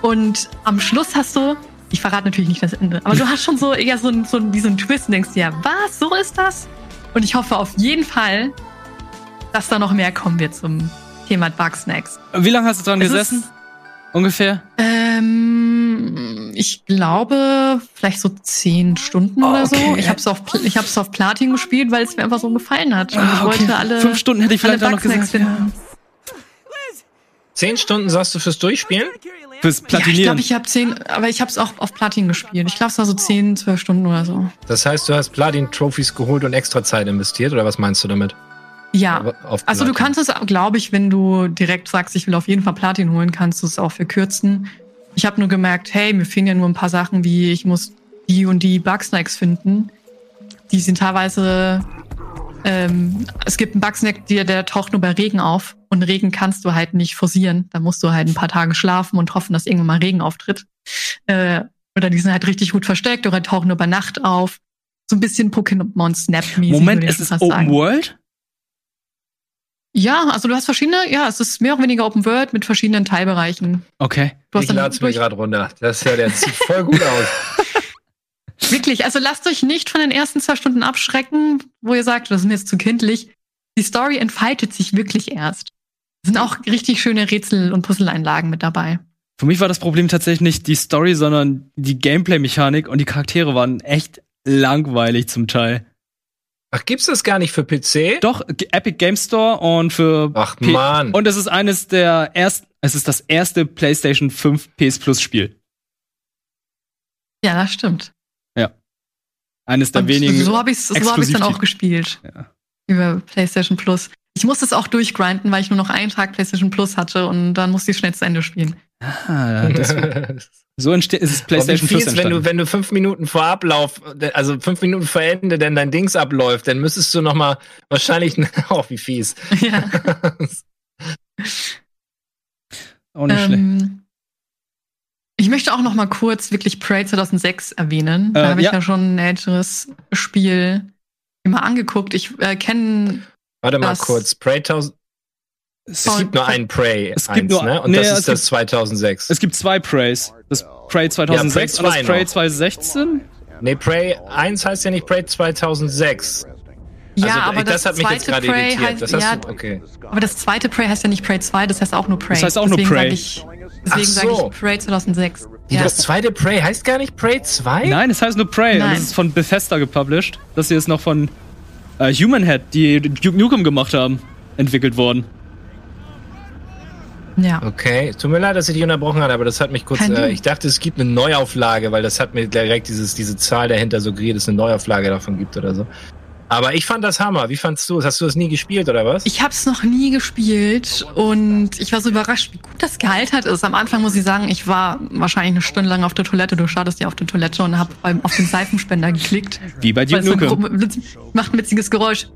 D: Und am Schluss hast du, ich verrate natürlich nicht das Ende, aber du hast schon so eher so, so ein, wie so ein Twist und denkst dir, was, so ist das? Und ich hoffe auf jeden Fall, dass da noch mehr kommen wird zum Thema Bugsnacks.
B: Wie lange hast du dran
D: Es
B: gesessen?
D: ist-
B: Ungefähr?
D: Ähm, ich glaube, vielleicht so zehn Stunden
B: Oh,
D: oder so.
B: okay.
D: Ich habe es auf, ich hab's auf Platin gespielt, weil es mir einfach so gefallen hat. Und ich
B: Ah, okay.
D: wollte alle,
B: Fünf Stunden hätte ich vielleicht auch noch gesagt.
D: finden.
E: Zehn Stunden sagst du fürs Durchspielen?
B: Fürs
D: Ja, ich
B: Platinieren.
D: glaube, ich habe zehn, aber ich habe es auch auf Platin gespielt. Ich glaube, es war so zehn, zwölf Stunden oder so.
E: Das heißt, du hast Platin-Trophies geholt und extra Zeit investiert, oder was meinst du damit?
D: Ja. Also du kannst es, glaube ich, wenn du direkt sagst, ich will auf jeden Fall Platin holen, kannst du es auch verkürzen. Ich habe nur gemerkt, hey, mir fehlen ja nur ein paar Sachen, wie ich muss die und die Bugsnacks finden. Die sind teilweise, ähm, es gibt einen Bugsnack, der, der taucht nur bei Regen auf und Regen kannst du halt nicht forcieren. Da musst du halt ein paar Tage schlafen und hoffen, dass irgendwann mal Regen auftritt. Äh, oder die sind halt richtig gut versteckt oder tauchen nur bei Nacht auf. So ein bisschen Pokémon Snap-mäßig.
B: Moment,
D: ich
B: es ist
D: fast
B: Open
D: sagen.
B: World?
D: Ja, also du hast verschiedene, ja, es ist mehr oder weniger Open World mit verschiedenen Teilbereichen.
B: Okay.
D: Du
E: Ich
D: hast dann
E: lade es mir gerade runter. Das ja, der sieht voll gut aus.
D: Wirklich, also lasst euch nicht von den ersten zwei Stunden abschrecken, wo ihr sagt, das ist mir jetzt zu kindlich. Die Story entfaltet sich wirklich erst. Es sind auch richtig schöne Rätsel- und Puzzleinlagen mit dabei.
B: Für mich war das Problem tatsächlich nicht die Story, sondern die Gameplay-Mechanik und die Charaktere waren echt langweilig zum Teil.
E: Ach, gibt's das gar nicht für PC?
B: Doch, Epic Game Store und für
E: Ach,
B: P
E: Mann.
B: Und es ist eines der ersten, es ist das erste PlayStation 5 PS Plus Spiel.
D: Ja, das stimmt.
B: Eines der
D: Und
B: wenigen.
D: so habe ich es so hab dann auch gespielt.
B: Ja.
D: Über PlayStation Plus. Ich musste es auch durchgrinden, weil ich nur noch einen Tag PlayStation Plus hatte und dann musste ich schnell zu Ende spielen.
B: Ah, das, so entsteht, ist es PlayStation Plus
E: fies, wenn
B: entstanden.
E: du, wenn du fünf Minuten vor Ablauf, also fünf Minuten vor Ende, denn dein Dings abläuft, dann müsstest du noch mal wahrscheinlich, oh, wie fies.
D: ja.
B: Auch nicht schlecht.
D: Ich möchte auch noch mal kurz wirklich Prey 2006 erwähnen. Da
B: Äh,
D: habe ich
B: ja.
D: ja schon ein älteres Spiel immer angeguckt. Ich äh, kenne
E: Warte mal
D: Das-
E: kurz, Prey 1000, es gibt nur einen Prey
B: Es
E: 1,
B: gibt nur-
E: ne? Und
B: nee,
E: das ist das
B: gibt-
E: 2006.
B: Es gibt zwei Preys. Das Prey 2006
E: Ja,
B: und
E: Prey
B: das
E: 2
B: Prey
E: noch.
B: 2016.
E: nee, Prey 1 heißt ja nicht Prey 2006.
D: ja,
E: also,
D: aber das,
E: das hat mich jetzt
D: zweite
E: gerade
D: Prey
E: irritiert.
D: heißt
E: Das hast
D: ja,
E: du, okay.
D: aber das zweite Prey heißt ja nicht Prey 2, das heißt auch nur Prey.
B: Das heißt auch nur
D: deswegen
B: Prey.
D: Sag ich, deswegen
E: Ach
D: sage
E: so.
D: ich Prey 2006.
E: Wie,
D: Ja.
E: Das zweite Prey heißt gar nicht Prey 2?
B: Nein, es heißt nur Prey. Und
D: Nein.
B: das ist von Bethesda gepublished. Das hier ist noch von äh, Human Head, die Duke Nukem gemacht haben, entwickelt worden.
D: ja.
E: Okay, tut mir leid, dass ich dich unterbrochen habe, aber das hat mich kurz. Äh, ich dachte, es gibt eine Neuauflage, weil das hat mir direkt dieses, diese Zahl dahinter suggeriert, dass es eine Neuauflage davon gibt oder so. Aber ich fand das Hammer. Wie fandst du es? Hast du das nie gespielt oder was?
D: Ich habe es noch nie gespielt und ich war so überrascht, wie gut das gealtert ist. Am Anfang muss ich sagen, ich war wahrscheinlich eine Stunde lang auf der Toilette. Du startest ja auf der Toilette und habe auf den Seifenspender geklickt.
B: Wie bei Duke
D: es ein
B: Nukem.
D: Macht ein witziges Geräusch.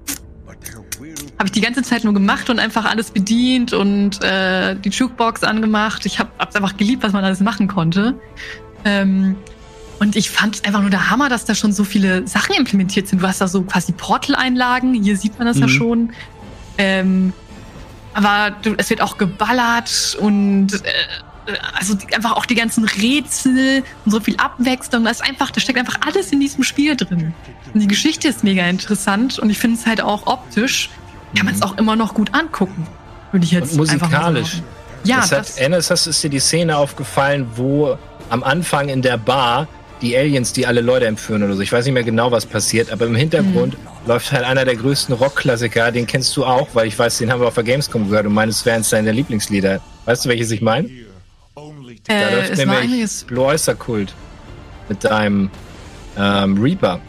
D: Habe ich die ganze Zeit nur gemacht und einfach alles bedient und äh, die Jukebox angemacht. Ich habe es einfach geliebt, was man alles machen konnte. Ähm, und ich fand einfach nur der Hammer, dass da schon so viele Sachen implementiert sind. Du hast da so quasi Portal-Einlagen. Hier sieht man das ja
B: Mhm.
D: schon. Ähm, aber du, es wird auch geballert und äh, also die, einfach auch die ganzen Rätsel und so viel Abwechslung. Das ist einfach, da steckt einfach alles in diesem Spiel drin. Und die Geschichte ist mega interessant und ich finde es halt auch optisch, kann man es auch immer noch gut angucken. Würde ich jetzt
E: Und musikalisch.
D: Ja,
E: das
D: das,
E: hat, Ennis, hast, ist dir die Szene aufgefallen, wo am Anfang in der Bar die Aliens, die alle Leute entführen oder so. Ich weiß nicht mehr genau, was passiert, aber im Hintergrund
D: Mhm.
E: läuft halt einer der größten Rockklassiker, den kennst du auch, weil ich weiß, den haben wir auf der Gamescom gehört und meines wären deine Lieblingslieder. Weißt du, welches ich meine? Da
D: äh,
E: läuft nämlich. Blue Oyster Kult mit deinem ähm, Reaper.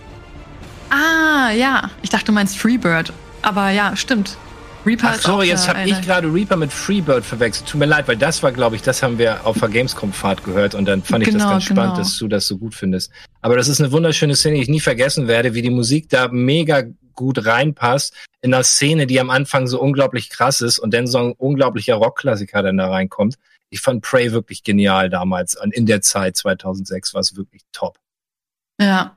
D: Ah, ja. Ich dachte, du meinst Freebird. Aber ja, stimmt. Reaper
E: Ach sorry, jetzt habe ich gerade Reaper mit Freebird verwechselt. Tut mir leid, weil das war, glaube ich, das haben wir auf der Gamescom-Fahrt gehört und dann fand ich das
D: Genau,
E: ganz spannend,
D: genau.
E: dass du das so gut findest. Aber das ist eine wunderschöne Szene, die ich nie vergessen werde, wie die Musik da mega gut reinpasst in einer Szene, die am Anfang so unglaublich krass ist und dann so ein unglaublicher Rockklassiker dann da reinkommt. Ich fand Prey wirklich genial damals. Und in der Zeit 2006 war es wirklich top.
D: Ja.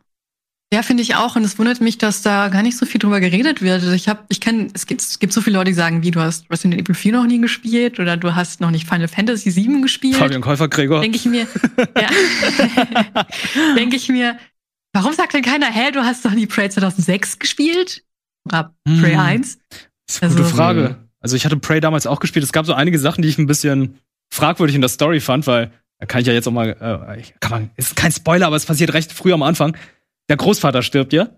D: Ja, finde ich auch. Und es wundert mich, dass da gar nicht so viel drüber geredet wird. Also Ich habe, ich kenne, es gibt, es gibt so viele Leute, die sagen, wie du hast Resident Evil 4 noch nie gespielt oder du hast noch nicht Final Fantasy 7 gespielt.
B: Fabian Käufer, Gregor.
D: Denke ich mir, ja. Denke ich mir, warum sagt denn keiner, hä, du hast doch nie Prey 2006 gespielt? Oder
B: Hm.
D: Prey 1?
B: Das ist eine gute
D: Also-
B: Frage. Also ich hatte Prey damals auch gespielt. Es gab so einige Sachen, die ich ein bisschen fragwürdig in der Story fand, weil da kann ich ja jetzt auch mal, äh, kann man, ist kein Spoiler, aber es passiert recht früh am Anfang. Der Großvater stirbt ja.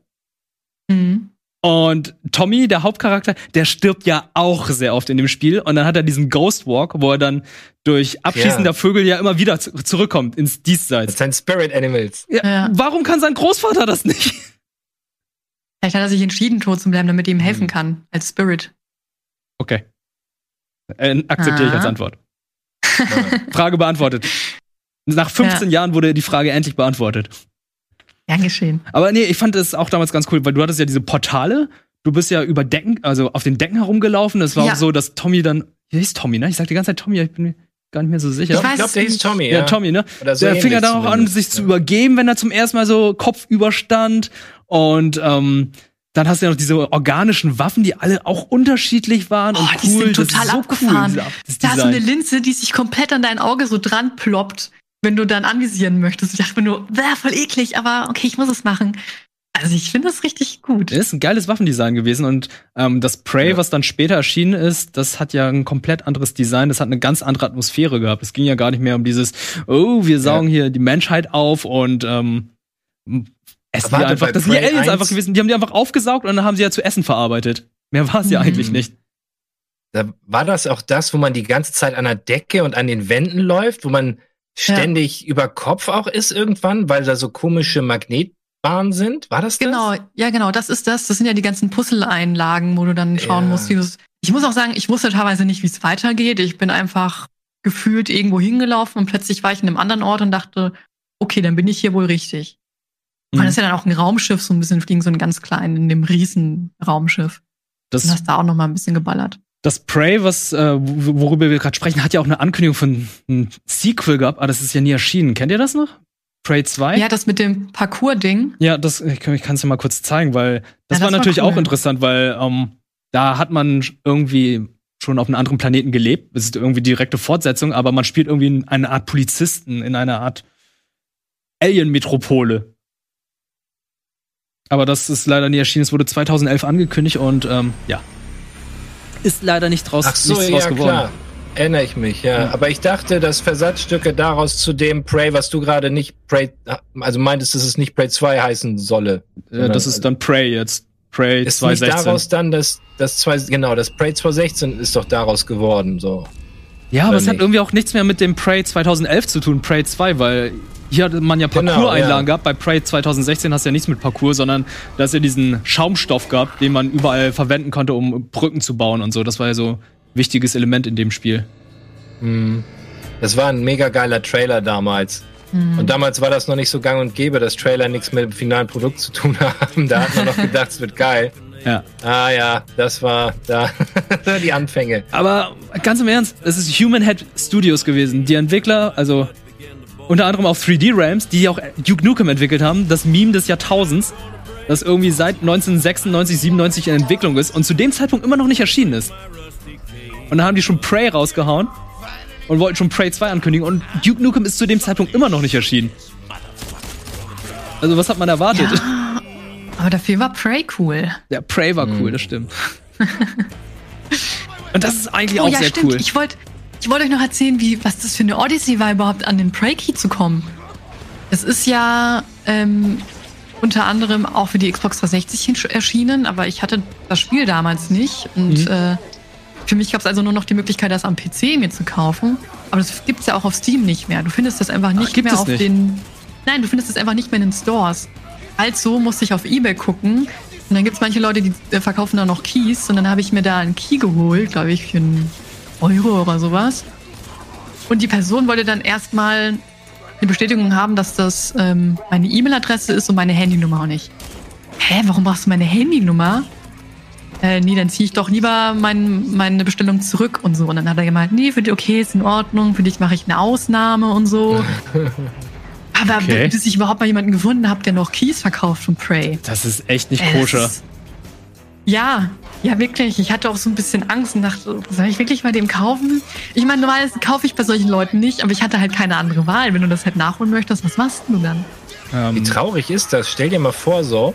D: Mhm.
B: Und Tommy, der Hauptcharakter, der stirbt ja auch sehr oft in dem Spiel. Und dann hat er diesen Ghost Walk, wo er dann durch Abschießen
E: Ja.
B: der Vögel ja immer wieder zu- zurückkommt ins
E: Das
B: Diesseits.
E: sind Spirit Animals.
B: Ja,
D: Ja.
B: Warum kann sein Großvater das nicht?
D: Vielleicht hat er sich entschieden, tot zu bleiben, damit er ihm helfen
E: Hm.
D: kann, als Spirit.
B: Okay. Äh, akzeptiere ich
D: Ah.
B: als Antwort. Frage beantwortet. Nach 15 Jahren wurde die Frage endlich beantwortet.
D: Gern geschehen.
B: Aber nee, ich fand es auch damals ganz cool, weil du hattest ja diese Portale. Du bist ja über Decken, also auf den Decken herumgelaufen. Es war
D: Ja.
B: auch so, dass Tommy dann, hier hieß Tommy, ne? Ich sag die ganze Zeit Tommy, ich bin mir gar nicht mehr so sicher.
D: Ich
E: Ich glaube, der hieß. Tommy.
B: ja,
E: Ja,
B: Tommy, ne?
E: Oder so
B: der fing ja dann auch an, sich zu
E: ja.
B: übergeben, wenn er zum ersten Mal so Kopf überstand. Und ähm, dann hast du ja noch diese organischen Waffen, die alle auch unterschiedlich waren
D: Oh,
B: und
D: die
B: cool.
D: sind
B: Das ist
D: total
B: so
D: abgefahren.
B: Cool, das
D: Da ist so eine. Linse, die sich komplett an dein Auge so dran ploppt, wenn du dann anvisieren möchtest. Ich dachte mir nur, wäre voll eklig, aber okay, ich muss es machen. Also ich finde das richtig gut.
B: Das ist ein geiles Waffendesign gewesen und ähm, das Prey,
E: Ja.
B: was dann später erschienen ist, das hat ja ein komplett anderes Design, das hat eine ganz andere Atmosphäre gehabt. Es ging ja gar nicht mehr um dieses, oh, wir saugen hier die Menschheit auf und ähm, essen die
E: Warte,
B: einfach. Das sind die
E: Prey
B: Aliens
E: 1
B: einfach gewesen. Die haben die einfach aufgesaugt und dann haben sie ja zu essen verarbeitet. Mehr war es ja
D: Mhm.
B: eigentlich nicht.
E: Da war das auch das, wo man die ganze Zeit an der Decke und an den Wänden läuft, wo man ständig über Kopf auch ist irgendwann, weil da so komische Magnetbahnen sind? War das das?
D: Genau, ja genau, das ist das. Das sind ja die ganzen Puzzle-Einlagen, wo du dann schauen
E: Ja.
D: musst, wie du. Ich muss auch sagen, ich wusste teilweise nicht, wie es weitergeht. Ich bin einfach gefühlt irgendwo hingelaufen und plötzlich war ich in einem anderen Ort und dachte, okay, dann bin ich hier wohl richtig. Und
B: Mhm.
D: das ist ja dann auch ein Raumschiff, so ein bisschen fliegen, so ein ganz kleinen, in dem riesen Raumschiff. Und
B: Das,
D: hast da auch noch mal ein bisschen geballert.
B: Das Prey, was, äh, wo- worüber wir gerade sprechen, hat ja auch eine Ankündigung von einem Sequel gehabt, aber das ist ja nie erschienen. Kennt ihr das noch? Prey 2?
D: Ja, das mit dem Parcours-Ding.
B: Ja, das, ich kann es dir mal kurz zeigen, weil das,
D: das
B: war
D: war
B: natürlich
D: cool.
B: auch interessant, weil ähm, da hat man irgendwie schon auf einem anderen Planeten gelebt. Es ist irgendwie direkte Fortsetzung, aber man spielt irgendwie in eine Art Polizisten, in einer Art Alien-Metropole. Aber das ist leider nie erschienen. Es wurde 2011 angekündigt und ähm, ja. Ist leider nicht draus,
E: Ach so,
B: nichts
E: ja,
B: draus geworden.
E: klar. Erinnere ich mich, ja.
B: Ja.
E: Aber ich dachte, dass Versatzstücke daraus zu dem Prey, was du gerade nicht Prey, also meintest, dass es nicht Prey 2 heißen solle.
B: Äh, das ist dann Prey jetzt. Prey
E: Ist nicht
B: 2016.
E: daraus dann das, das zwei, genau, das Prey 2016 ist doch daraus geworden, so.
B: Ja, aber
E: Oder
B: es hat
E: nicht?
B: irgendwie auch nichts mehr mit dem Prey 2011 zu tun, Prey 2, weil hier hatte man ja
E: Genau,
B: Parcours-Einlagen
E: ja.
B: gehabt. Bei Prey 2016 hast du ja nichts mit Parcours, sondern da hast du ja diesen Schaumstoff gehabt, den man überall verwenden konnte, um Brücken zu bauen und so. Das war ja so ein wichtiges Element in dem Spiel.
E: Hm. Das war ein mega geiler Trailer damals. Und damals war das noch nicht so gang und gäbe, dass Trailer nichts mit dem finalen Produkt zu tun haben. Da hat man noch gedacht, es wird geil.
B: Ja.
E: Ah ja, das war da die Anfänge.
B: Aber ganz im Ernst, es ist Human Head Studios gewesen. Die Entwickler, also unter anderem auch 3D Realms, die auch Duke Nukem entwickelt haben, das Meme des Jahrtausends, das irgendwie seit 1996, 97 in Entwicklung ist und zu dem Zeitpunkt immer noch nicht erschienen ist. Und dann haben die schon Prey rausgehauen und wollten schon Prey 2 ankündigen und Duke Nukem ist zu dem Zeitpunkt immer noch nicht erschienen. Also was hat man erwartet?
D: Ja. Aber dafür war Prey cool.
B: Der Prey war cool, das stimmt. und das ist eigentlich
D: Oh
B: auch
D: ja,
B: sehr
D: stimmt.
B: cool.
D: Ich wollte ich wollte euch noch erzählen, wie, was das für eine Odyssey war, überhaupt an den Prey-Key zu kommen. Das ist ja ähm, unter anderem auch für die Xbox 360 hin- erschienen, aber ich hatte das Spiel damals nicht. Und
B: Mhm.
D: äh, für mich gab es also nur noch die Möglichkeit, das am PC mir zu kaufen. Aber das gibt's ja auch auf Steam nicht mehr. Du findest das einfach nicht
B: gibt
D: mehr
B: es
D: auf
B: nicht?
D: den. Nein, du findest es einfach nicht mehr in den Stores. Also musste ich auf Ebay gucken. Und dann gibt's manche Leute, die äh, verkaufen da noch Keys. Und dann habe ich mir da einen Key geholt, glaube ich, für einen Euro oder sowas. Und die Person wollte dann erstmal eine Bestätigung haben, dass das ähm, meine E-Mail-Adresse ist und meine Handynummer auch nicht. Hä, warum brauchst du meine Handynummer? Äh, nee, dann ziehe ich doch lieber mein, meine Bestellung zurück und so. Und dann hat er gemeint, nee, für dich okay, ist in Ordnung, für dich mache ich eine Ausnahme und so. Aber
B: Okay.
D: bis ich überhaupt mal jemanden gefunden habe, der noch Keys verkauft von Prey.
B: Das ist echt nicht
D: Äh,
B: koscher.
D: das ist- Ja, ja, wirklich. Ich hatte auch so ein bisschen Angst und dachte, soll ich wirklich bei dem kaufen? Ich meine, normalerweise kaufe ich bei solchen Leuten nicht, aber ich hatte halt keine andere Wahl. Wenn du das halt nachholen möchtest, was machst du dann?
E: Wie
B: Ähm,
E: traurig ist das? Stell dir mal vor, so,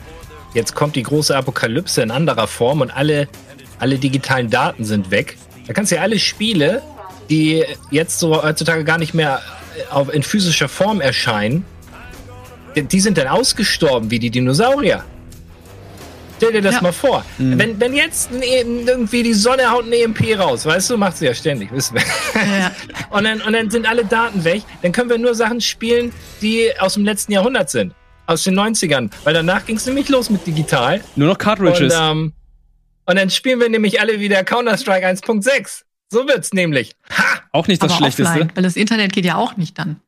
E: jetzt kommt die große Apokalypse in anderer Form und alle, alle digitalen Daten sind weg. Da kannst du ja alle Spiele, die jetzt so heutzutage gar nicht mehr äh, auf, in physischer Form erscheinen, die sind dann ausgestorben wie die Dinosaurier. Stell dir das
D: Ja.
E: mal vor. Wenn, wenn jetzt ein, E- irgendwie die Sonne haut ein EMP raus, weißt du, macht sie ja ständig, wissen wir.
D: Ja.
E: Und dann, und dann sind alle Daten weg. Dann können wir nur Sachen spielen, die aus dem letzten Jahrhundert sind. Aus den 90ern. Weil danach ging es nämlich los mit digital.
B: nur noch
E: Und,
B: Cartridges.
E: ähm, und dann spielen wir nämlich alle wieder Counter-Strike 1.6. So wird's nämlich. Ha!
B: auch nicht das
D: aber
B: Schlechteste.
D: offline, weil das Internet geht ja auch nicht dann.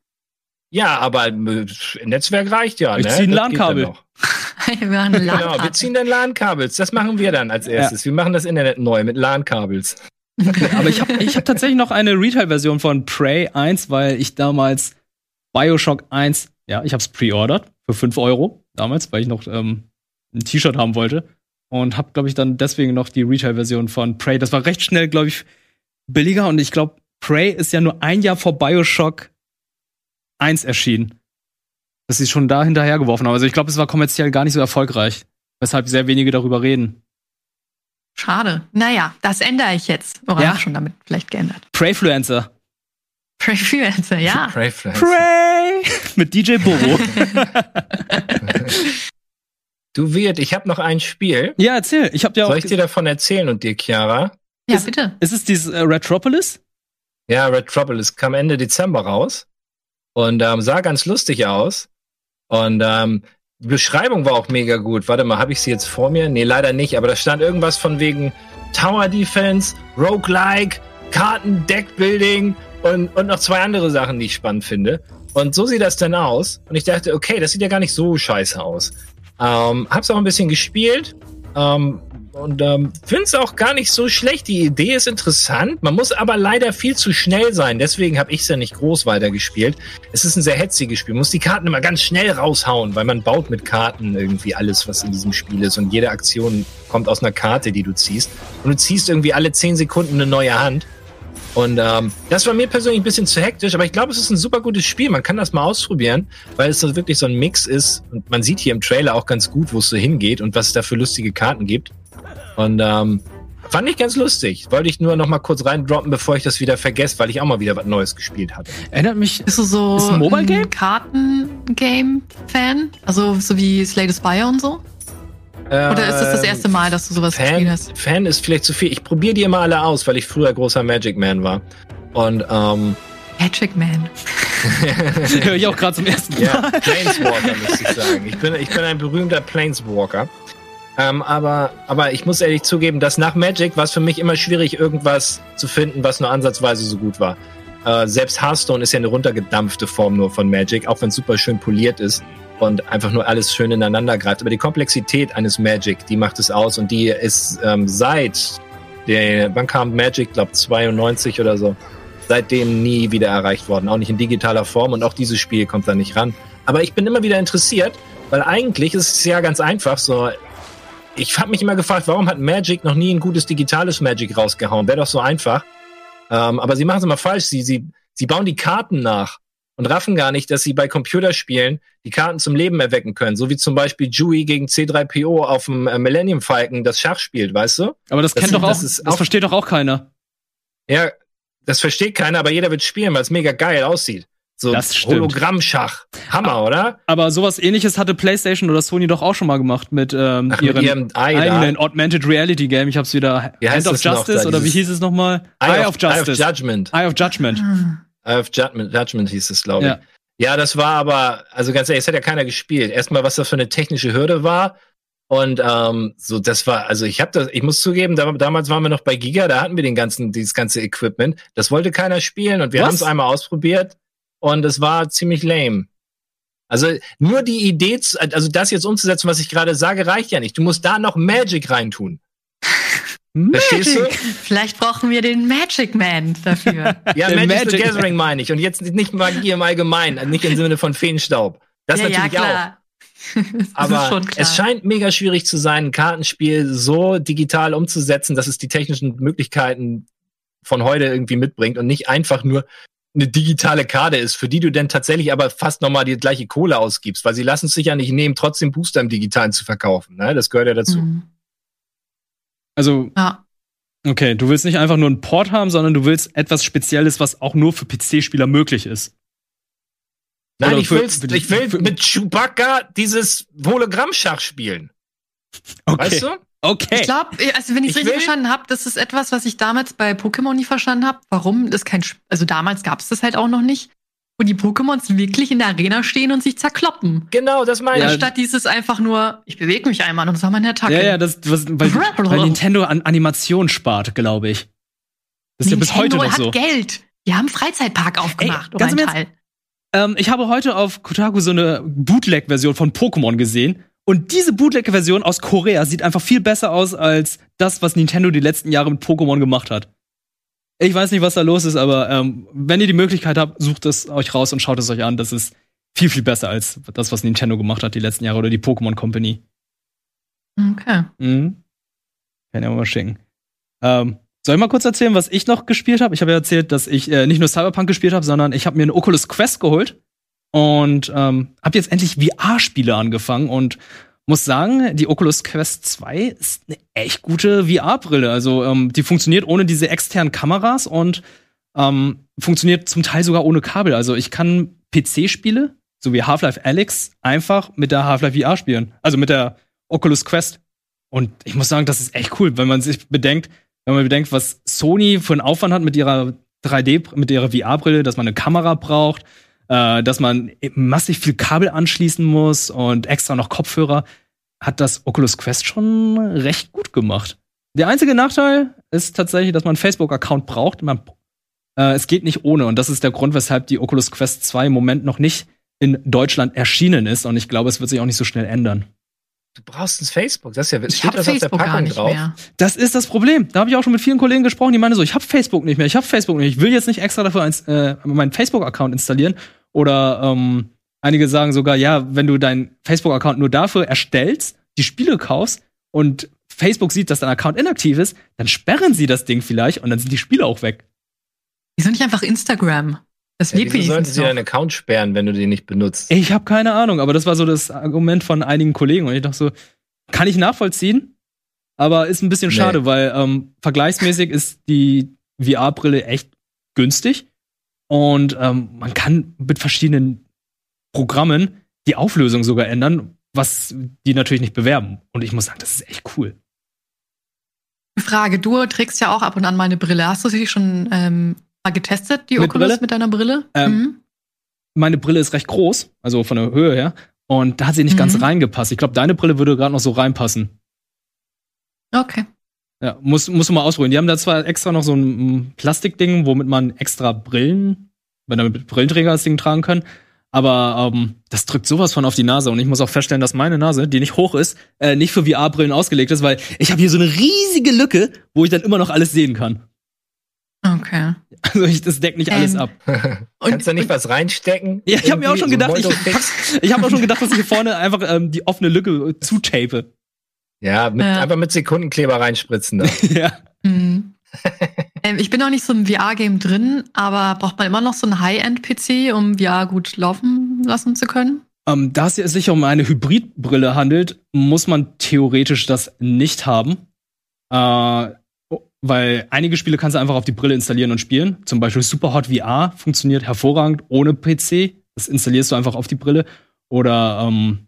E: Ja, aber äh, Netzwerk reicht ja.
B: Ich
E: ne?
B: zieh ein LAN-Kabel.
D: wir haben
E: Genau, wir ziehen dann LAN-Kabels. Das machen wir dann als erstes. Wir machen das Internet neu mit LAN-Kabels.
B: Aber ich habe ich hab tatsächlich noch eine Retail-Version von Prey 1, weil ich damals Bioshock 1, ja, ich habe es pre-ordered für 5 Euro damals, weil ich noch ähm, ein T-Shirt haben wollte. Und habe, glaube ich, dann deswegen noch die Retail-Version von Prey. Das war recht schnell, glaube ich, billiger. Und ich glaube, Prey ist ja nur ein Jahr vor Bioshock 1 erschienen. Dass sie schon da hinterhergeworfen haben. Also ich glaube, es war kommerziell gar nicht so erfolgreich. Weshalb sehr wenige darüber reden.
D: Schade. Naja, das ändere ich jetzt. Oder
B: Ja.
D: schon damit vielleicht geändert.
B: Preyfluencer.
D: Freelancer, ja.
E: Prey Friends.
B: Prey! Mit DJ Bobo.
E: Du Wirt, ich habe noch ein Spiel.
B: ja, erzähl. Ich habe dir auch.
E: Soll ich dir davon erzählen und dir, Chiara?
D: Ja,
B: Ist-
D: bitte.
B: Ist es dieses äh, Retropolis?
E: Ja, Retropolis kam Ende Dezember raus und ähm, sah ganz lustig aus. Und ähm, die Beschreibung war auch mega gut. Warte mal, habe ich sie jetzt vor mir? Nee, leider nicht, aber da stand irgendwas von wegen Tower Defense, Roguelike, Karten, Deckbuilding und, und noch zwei andere Sachen, die ich spannend finde. Und so sieht das dann aus. Und ich dachte, okay, das sieht ja gar nicht so scheiße aus. Ähm, hab's auch ein bisschen gespielt. Ähm, und ähm, finde es auch gar nicht so schlecht. Die Idee ist interessant. Man muss aber leider viel zu schnell sein. Deswegen habe ich es ja nicht groß weitergespielt. Es ist ein sehr hetziges Spiel. Man muss die Karten immer ganz schnell raushauen, weil man baut mit Karten irgendwie alles, was in diesem Spiel ist. Und jede Aktion kommt aus einer Karte, die du ziehst. Und du ziehst irgendwie alle 10 Sekunden eine neue Hand. Und ähm, das war mir persönlich ein bisschen zu hektisch, aber ich glaube, es ist ein super gutes Spiel. Man kann das mal ausprobieren, weil es so wirklich so ein Mix ist. Und man sieht hier im Trailer auch ganz gut, wo es so hingeht und was es da für lustige Karten gibt. Und ähm, fand ich ganz lustig. Wollte ich nur noch mal kurz reindroppen, bevor ich das wieder vergesse, weil ich auch mal wieder was Neues gespielt hatte.
B: Erinnert mich.
D: Bist du so
B: Ist ein Mobile Game?
D: Karten-Game-Fan? Also so wie Slay the Spire und so? Oder ist das das erste Mal, dass du sowas gespielt
E: Fan,
D: hast?
E: Fan ist vielleicht zu viel. Ich probiere die immer alle aus, weil ich früher großer Magic Man war. Und ähm,
D: Magic Man.
B: Höre ich auch gerade zum ersten Mal.
E: Ja, Planeswalker, müsste ich sagen. Ich bin, ich bin ein berühmter Planeswalker. Ähm, aber, aber ich muss ehrlich zugeben, dass nach Magic war es für mich immer schwierig, irgendwas zu finden, was nur ansatzweise so gut war. Äh, selbst Hearthstone ist ja eine runtergedampfte Form nur von Magic, auch wenn es super schön poliert ist und einfach nur alles schön ineinander greift. Aber die Komplexität eines Magic, die macht es aus und die ist ähm, seit der, wann kam Magic, glaube 92 oder so, seitdem nie wieder erreicht worden. Auch nicht in digitaler Form und auch dieses Spiel kommt da nicht ran. Aber ich bin immer wieder interessiert, weil eigentlich ist es ja ganz einfach so. Ich habe mich immer gefragt, warum hat Magic noch nie ein gutes digitales Magic rausgehauen? Wäre doch so einfach. Ähm, aber sie machen es immer falsch. Sie, sie, sie bauen die Karten nach und raffen gar nicht, dass sie bei Computerspielen die Karten zum Leben erwecken können. So wie zum Beispiel Dewey gegen C3PO auf dem äh, Millennium Falcon das Schach spielt, weißt du?
B: Aber das,
E: Das
B: kennt
E: ist-
B: doch auch,
E: das
B: das,
E: ist auch-
B: versteht doch auch keiner.
E: Ja, das versteht keiner, aber jeder wird spielen, weil es mega geil aussieht. So
B: Das stimmt.
E: Hologrammschach. Hammer, oder?
B: Aber sowas ähnliches hatte PlayStation oder Sony doch auch schon mal gemacht mit, ähm,
E: Ach, mit
B: ihren
E: ihrem Ei da.
B: eigenen Augmented Reality Game. Ich hab's wieder
E: Wie heißt
B: Hand of
E: noch
B: Justice
E: da,
B: oder wie hieß es nochmal? Eye, of Justice.
E: Eye of Judgment.
B: Eye of Judgment.
E: Eye of Judgment, Judgment hieß es, glaube ich.
B: Ja.
E: Ja. das war aber, also ganz ehrlich, es hat ja keiner gespielt. Erstmal, was das für eine technische Hürde war. Und ähm, so, das war, also ich habe das, ich muss zugeben, da, damals waren wir noch bei Giga, da hatten wir den ganzen, dieses ganze Equipment. Das wollte keiner spielen und wir haben es einmal ausprobiert und es war ziemlich lame. Also nur die Idee, zu- also das jetzt umzusetzen, was ich gerade sage, reicht ja nicht. Du musst da noch Magic reintun. Verstehst du?
D: Vielleicht brauchen wir den Magic Man dafür.
E: Ja,
B: Der
E: Magic, the
B: Magic-
E: Gathering meine ich. Und jetzt nicht Magie im Allgemeinen, also nicht im Sinne von Feenstaub. Das
D: ja, ja,
E: natürlich auch.
D: klar. Das
E: Aber
D: ist schon klar.
E: es scheint mega schwierig zu sein, ein Kartenspiel so digital umzusetzen, dass es die technischen Möglichkeiten von heute irgendwie mitbringt und nicht einfach nur eine digitale Karte ist, für die du dann tatsächlich aber fast nochmal die gleiche Kohle ausgibst, weil sie lassen es sich ja nicht nehmen, trotzdem Booster im Digitalen zu verkaufen. Ne? Das gehört ja dazu.
D: Mhm.
B: Also,
D: Ja.
B: okay, du willst nicht einfach nur einen Port haben, sondern du willst etwas Spezielles, was auch nur für PC-Spieler möglich ist.
E: Nein,
B: Oder
E: ich,
B: für-
E: will's,
B: für die-
E: ich will
B: für-
E: mit Chewbacca dieses Hologrammschach spielen.
B: Okay.
E: Weißt du?
B: Okay.
D: Ich glaube, also wenn ich es
E: Ich
D: richtig
E: will-
D: verstanden habe, das ist etwas, was ich damals bei Pokémon nie verstanden habe. Warum das kein, Sp- also damals gab es das halt auch noch nicht, wo die Pokémons wirklich in der Arena stehen und sich zerkloppen.
E: Genau, das meine
B: Ja,
E: ich.
D: Anstatt dieses einfach nur, ich bewege mich einmal und das war meine Attacke.
B: Ja, ja, das, was, weil, weil Nintendo an Animation spart, glaube ich. Das ist ja bis heute
D: Nintendo
B: noch
D: hat
B: so.
D: Geld. Die haben einen Freizeitpark aufgemacht,
B: ganz
D: oder
B: im
D: ein Teil.
B: Ähm, ich habe heute auf Kotaku so eine Bootleg-Version von Pokémon gesehen. Und diese Bootleg-Version aus Korea sieht einfach viel besser aus als das, was Nintendo die letzten Jahre mit Pokémon gemacht hat. Ich weiß nicht, was da los ist, aber ähm, wenn ihr die Möglichkeit habt, sucht es euch raus und schaut es euch an. Das ist viel, viel besser als das, was Nintendo gemacht hat die letzten Jahre oder die Pokémon Company.
D: Okay.
B: Mhm. Kann ja mal schicken. Ähm, soll ich mal kurz erzählen, was ich noch gespielt habe? Ich habe ja erzählt, dass ich äh, nicht nur Cyberpunk gespielt habe, sondern ich habe mir eine Oculus Quest geholt und ähm, habe jetzt endlich VR-Spiele angefangen und muss sagen, die Oculus Quest 2 ist eine echt gute VR-Brille. Also ähm, die funktioniert ohne diese externen Kameras und ähm, funktioniert zum Teil sogar ohne Kabel. Also ich kann PC-Spiele, so wie Half-Life Alyx, einfach mit der Half-Life VR spielen. Also mit der Oculus Quest. Und ich muss sagen, das ist echt cool, wenn man sich bedenkt, wenn man bedenkt, was Sony für einen Aufwand hat mit ihrer 3D, mit ihrer VR-Brille, dass man eine Kamera braucht, äh, dass man massiv viel Kabel anschließen muss und extra noch Kopfhörer, hat das Oculus Quest schon recht gut gemacht. Der einzige Nachteil ist tatsächlich, dass man einen Facebook-Account braucht. Man, äh, es geht nicht ohne. Und das ist der Grund, weshalb die Oculus Quest 2 im Moment noch nicht in Deutschland erschienen ist. Und ich glaube, es wird sich auch nicht so schnell ändern.
E: Du brauchst ein Facebook. Das ist ja,
D: Ich
E: steht
D: habe
E: das auf der
D: Facebook gar
E: Packung
D: nicht
E: drauf?
D: mehr.
B: Das ist das Problem. Da habe ich auch schon mit vielen Kollegen gesprochen, die meinen so, ich habe Facebook nicht mehr, ich habe Facebook nicht. Ich will jetzt nicht extra dafür eins, äh, meinen Facebook-Account installieren. Oder ähm, einige sagen sogar, ja, wenn du deinen Facebook-Account nur dafür erstellst, die Spiele kaufst und Facebook sieht, dass dein Account inaktiv ist, dann sperren sie das Ding vielleicht und dann sind die Spiele auch weg.
D: Wieso nicht einfach Instagram? Das
E: Ja, wieso sollten sie deinen Account sperren, wenn du den nicht benutzt?
B: Ich habe keine Ahnung, aber das war so das Argument von einigen Kollegen und ich dachte so, kann ich nachvollziehen, aber ist ein bisschen
E: Nee.
B: schade, weil ähm, vergleichsmäßig ist die VR-Brille echt günstig und ähm, man kann mit verschiedenen Programmen die Auflösung sogar ändern, was die natürlich nicht bewerben. Und ich muss sagen, das ist echt cool.
D: Frage, du trägst ja auch ab und an mal eine Brille. Hast du sie schon ähm, mal getestet, die
B: Mit
D: Oculus
B: Brille?
D: mit deiner Brille?
B: Ähm,
D: Mhm.
B: meine Brille ist recht groß, also von der Höhe her. Und da hat sie nicht
D: Mhm.
B: ganz reingepasst. Ich glaube, deine Brille würde gerade noch so reinpassen.
D: Okay.
B: Ja, muss, musst du mal ausprobieren. Die haben da zwar extra noch so ein mm, Plastikding, womit man extra Brillen, wenn man mit Brillenträger das Ding tragen kann. Aber ähm, das drückt sowas von auf die Nase. Und ich muss auch feststellen, dass meine Nase, die nicht hoch ist, äh, nicht für VR-Brillen ausgelegt ist, weil ich habe hier so eine riesige Lücke, wo ich dann immer noch alles sehen kann.
D: Okay.
B: Also ich, das deckt nicht alles
D: Ähm,
B: ab.
D: Und,
E: Kannst du nicht
D: und,
E: was reinstecken?
B: Ja, ich habe mir auch schon gedacht, ich, ich habe auch schon gedacht, dass ich hier vorne einfach ähm, die offene Lücke äh, zutape.
E: Ja, mit,
D: Ja.
E: einfach mit Sekundenkleber reinspritzen. Da.
B: ja.
D: Mhm. ähm, ich bin auch nicht so im VR-Game drin, aber braucht man immer noch so einen High-End-PC, um VR gut laufen lassen zu können?
B: Ähm, da es sich um eine Hybridbrille handelt, muss man theoretisch das nicht haben. Äh, weil einige Spiele kannst du einfach auf die Brille installieren und spielen. Zum Beispiel Superhot VR funktioniert hervorragend ohne PC. Das installierst du einfach auf die Brille. Oder ähm,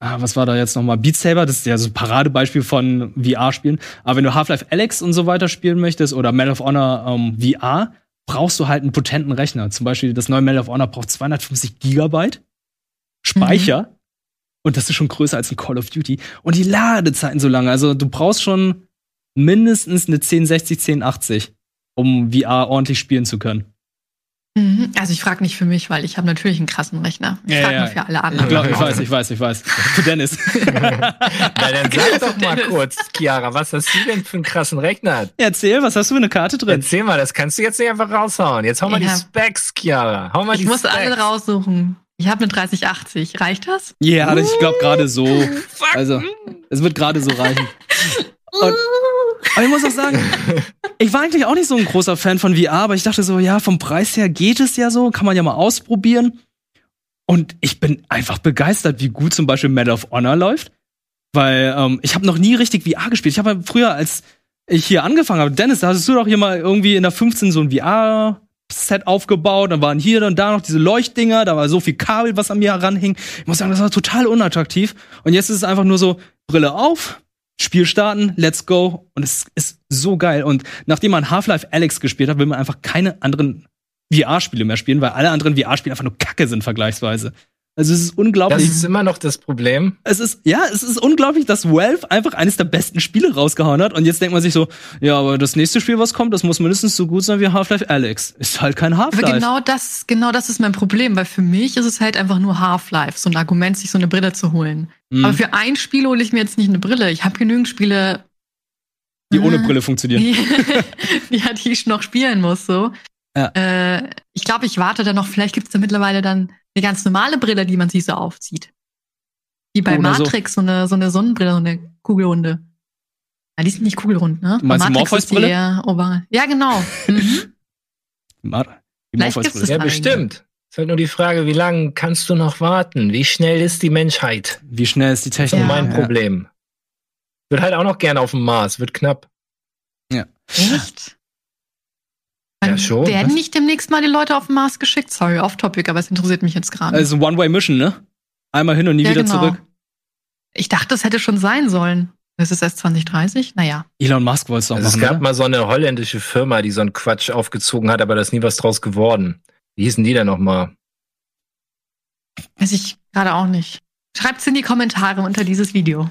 B: ah, was war da jetzt nochmal? Beat Saber, das ist ja so ein Paradebeispiel von VR-Spielen. Aber wenn du Half-Life Alex und so weiter spielen möchtest oder Medal of Honor ähm, VR, brauchst du halt einen potenten Rechner. Zum Beispiel das neue Medal of Honor braucht 250 Gigabyte Speicher. Und das ist schon größer als ein Call of Duty. Und die Ladezeiten so lange. Also du brauchst schon mindestens eine 1060, 1080, um VR ordentlich spielen zu können.
D: Mhm. Also ich frage nicht für mich, weil ich habe natürlich einen krassen Rechner. Ich
B: Ja,
D: frage
B: ja.
D: nur für alle
B: Ich,
D: anderen.
B: glaub, ich weiß, ich weiß, ich weiß. Für Dennis.
E: Na, dann sag doch mal
D: Dennis.
E: kurz, Chiara, was hast du denn für einen krassen Rechner?
B: Erzähl, was hast du für eine Karte drin?
E: Erzähl mal, das kannst du jetzt nicht einfach raushauen. Jetzt hau mal
D: Ja.
E: die Specs, Chiara. Hau mal
D: Ich
E: die
D: muss
E: Specs.
D: alle raussuchen. Ich habe eine 3080. Reicht das?
B: Ja, ich glaube gerade so. Also, es wird gerade so reichen. Und- Aber ich muss auch sagen, ich war eigentlich auch nicht so ein großer Fan von VR, aber ich dachte so, ja, vom Preis her geht es ja so, kann man ja mal ausprobieren. Und ich bin einfach begeistert, wie gut zum Beispiel Medal of Honor läuft. Weil ähm, ich habe noch nie richtig VR gespielt. Ich habe früher, als ich hier angefangen habe, Dennis, da hattest du doch hier mal irgendwie in der 15 so ein VR-Set aufgebaut. Dann waren hier und da noch diese Leuchtdinger, da war so viel Kabel, was an mir heranhing. Ich muss sagen, das war total unattraktiv. Und jetzt ist es einfach nur so, Brille auf, Spiel starten, let's go. Und es ist so geil. Und nachdem man Half-Life Alex gespielt hat, will man einfach keine anderen VR-Spiele mehr spielen, weil alle anderen VR-Spiele einfach nur Kacke sind vergleichsweise. Also es ist
E: Das
B: unglaublich.
E: ist immer noch das Problem.
B: es ist, ja, es ist unglaublich, dass Valve einfach eines der besten Spiele rausgehauen hat. Und jetzt denkt man sich so, ja, aber das nächste Spiel, was kommt, das muss mindestens so gut sein wie Half-Life Alex. Ist halt kein
D: Aber
B: Half-Life.
D: genau das, genau das ist mein Problem, weil für mich ist es halt einfach nur Half-Life, so ein Argument, sich so eine Brille zu holen.
B: Mhm.
D: Aber für ein Spiel hole ich mir jetzt nicht eine Brille. Ich habe genügend Spiele,
B: die ohne
D: Mhm.
B: Brille funktionieren.
D: die, ja, die ich noch spielen muss. So.
B: Ja.
D: Äh, ich glaube, ich warte da noch. Vielleicht gibt es da mittlerweile dann eine ganz normale Brille, die man sich so aufzieht. Wie bei
B: Oder so.
D: Matrix, so. eine, so eine Sonnenbrille, so eine Kugelrunde. Ja, die sind nicht kugelrund, ne?
B: Du meinst
D: Bei
B: die
D: Matrix ist die
B: Morpheus-Brille?
D: eher oval. Ja, genau. Mhm.
B: Mar- die
D: Vielleicht
B: Morpheus-Brille.
D: gibt's es
E: Ja, bestimmt. ist halt nur die Frage, wie lange kannst du noch warten? Wie schnell ist die Menschheit?
B: Wie schnell ist die
E: Das ist
B: Technik?
E: mein
B: Ja.
E: Problem. Wird halt auch noch gerne auf dem Mars, wird knapp.
D: Echt?
E: Ja, schon.
D: Werden
E: Was?
D: nicht demnächst mal die Leute auf den Mars geschickt? Sorry, off-topic, aber es interessiert mich jetzt gerade.
B: Also One-Way-Mission, ne? Einmal hin und nie
D: Ja,
B: wieder
D: genau.
B: zurück.
D: Ich dachte, das hätte schon sein sollen. Das ist erst 2030? Naja.
B: Elon Musk wollte es doch
E: Also es
B: machen,
E: gab
B: oder?
E: mal so eine holländische Firma, die so einen Quatsch aufgezogen hat, aber da ist nie was draus geworden. Wie hießen die denn nochmal?
D: Weiß ich gerade auch nicht. Schreibt's in die Kommentare unter dieses Video.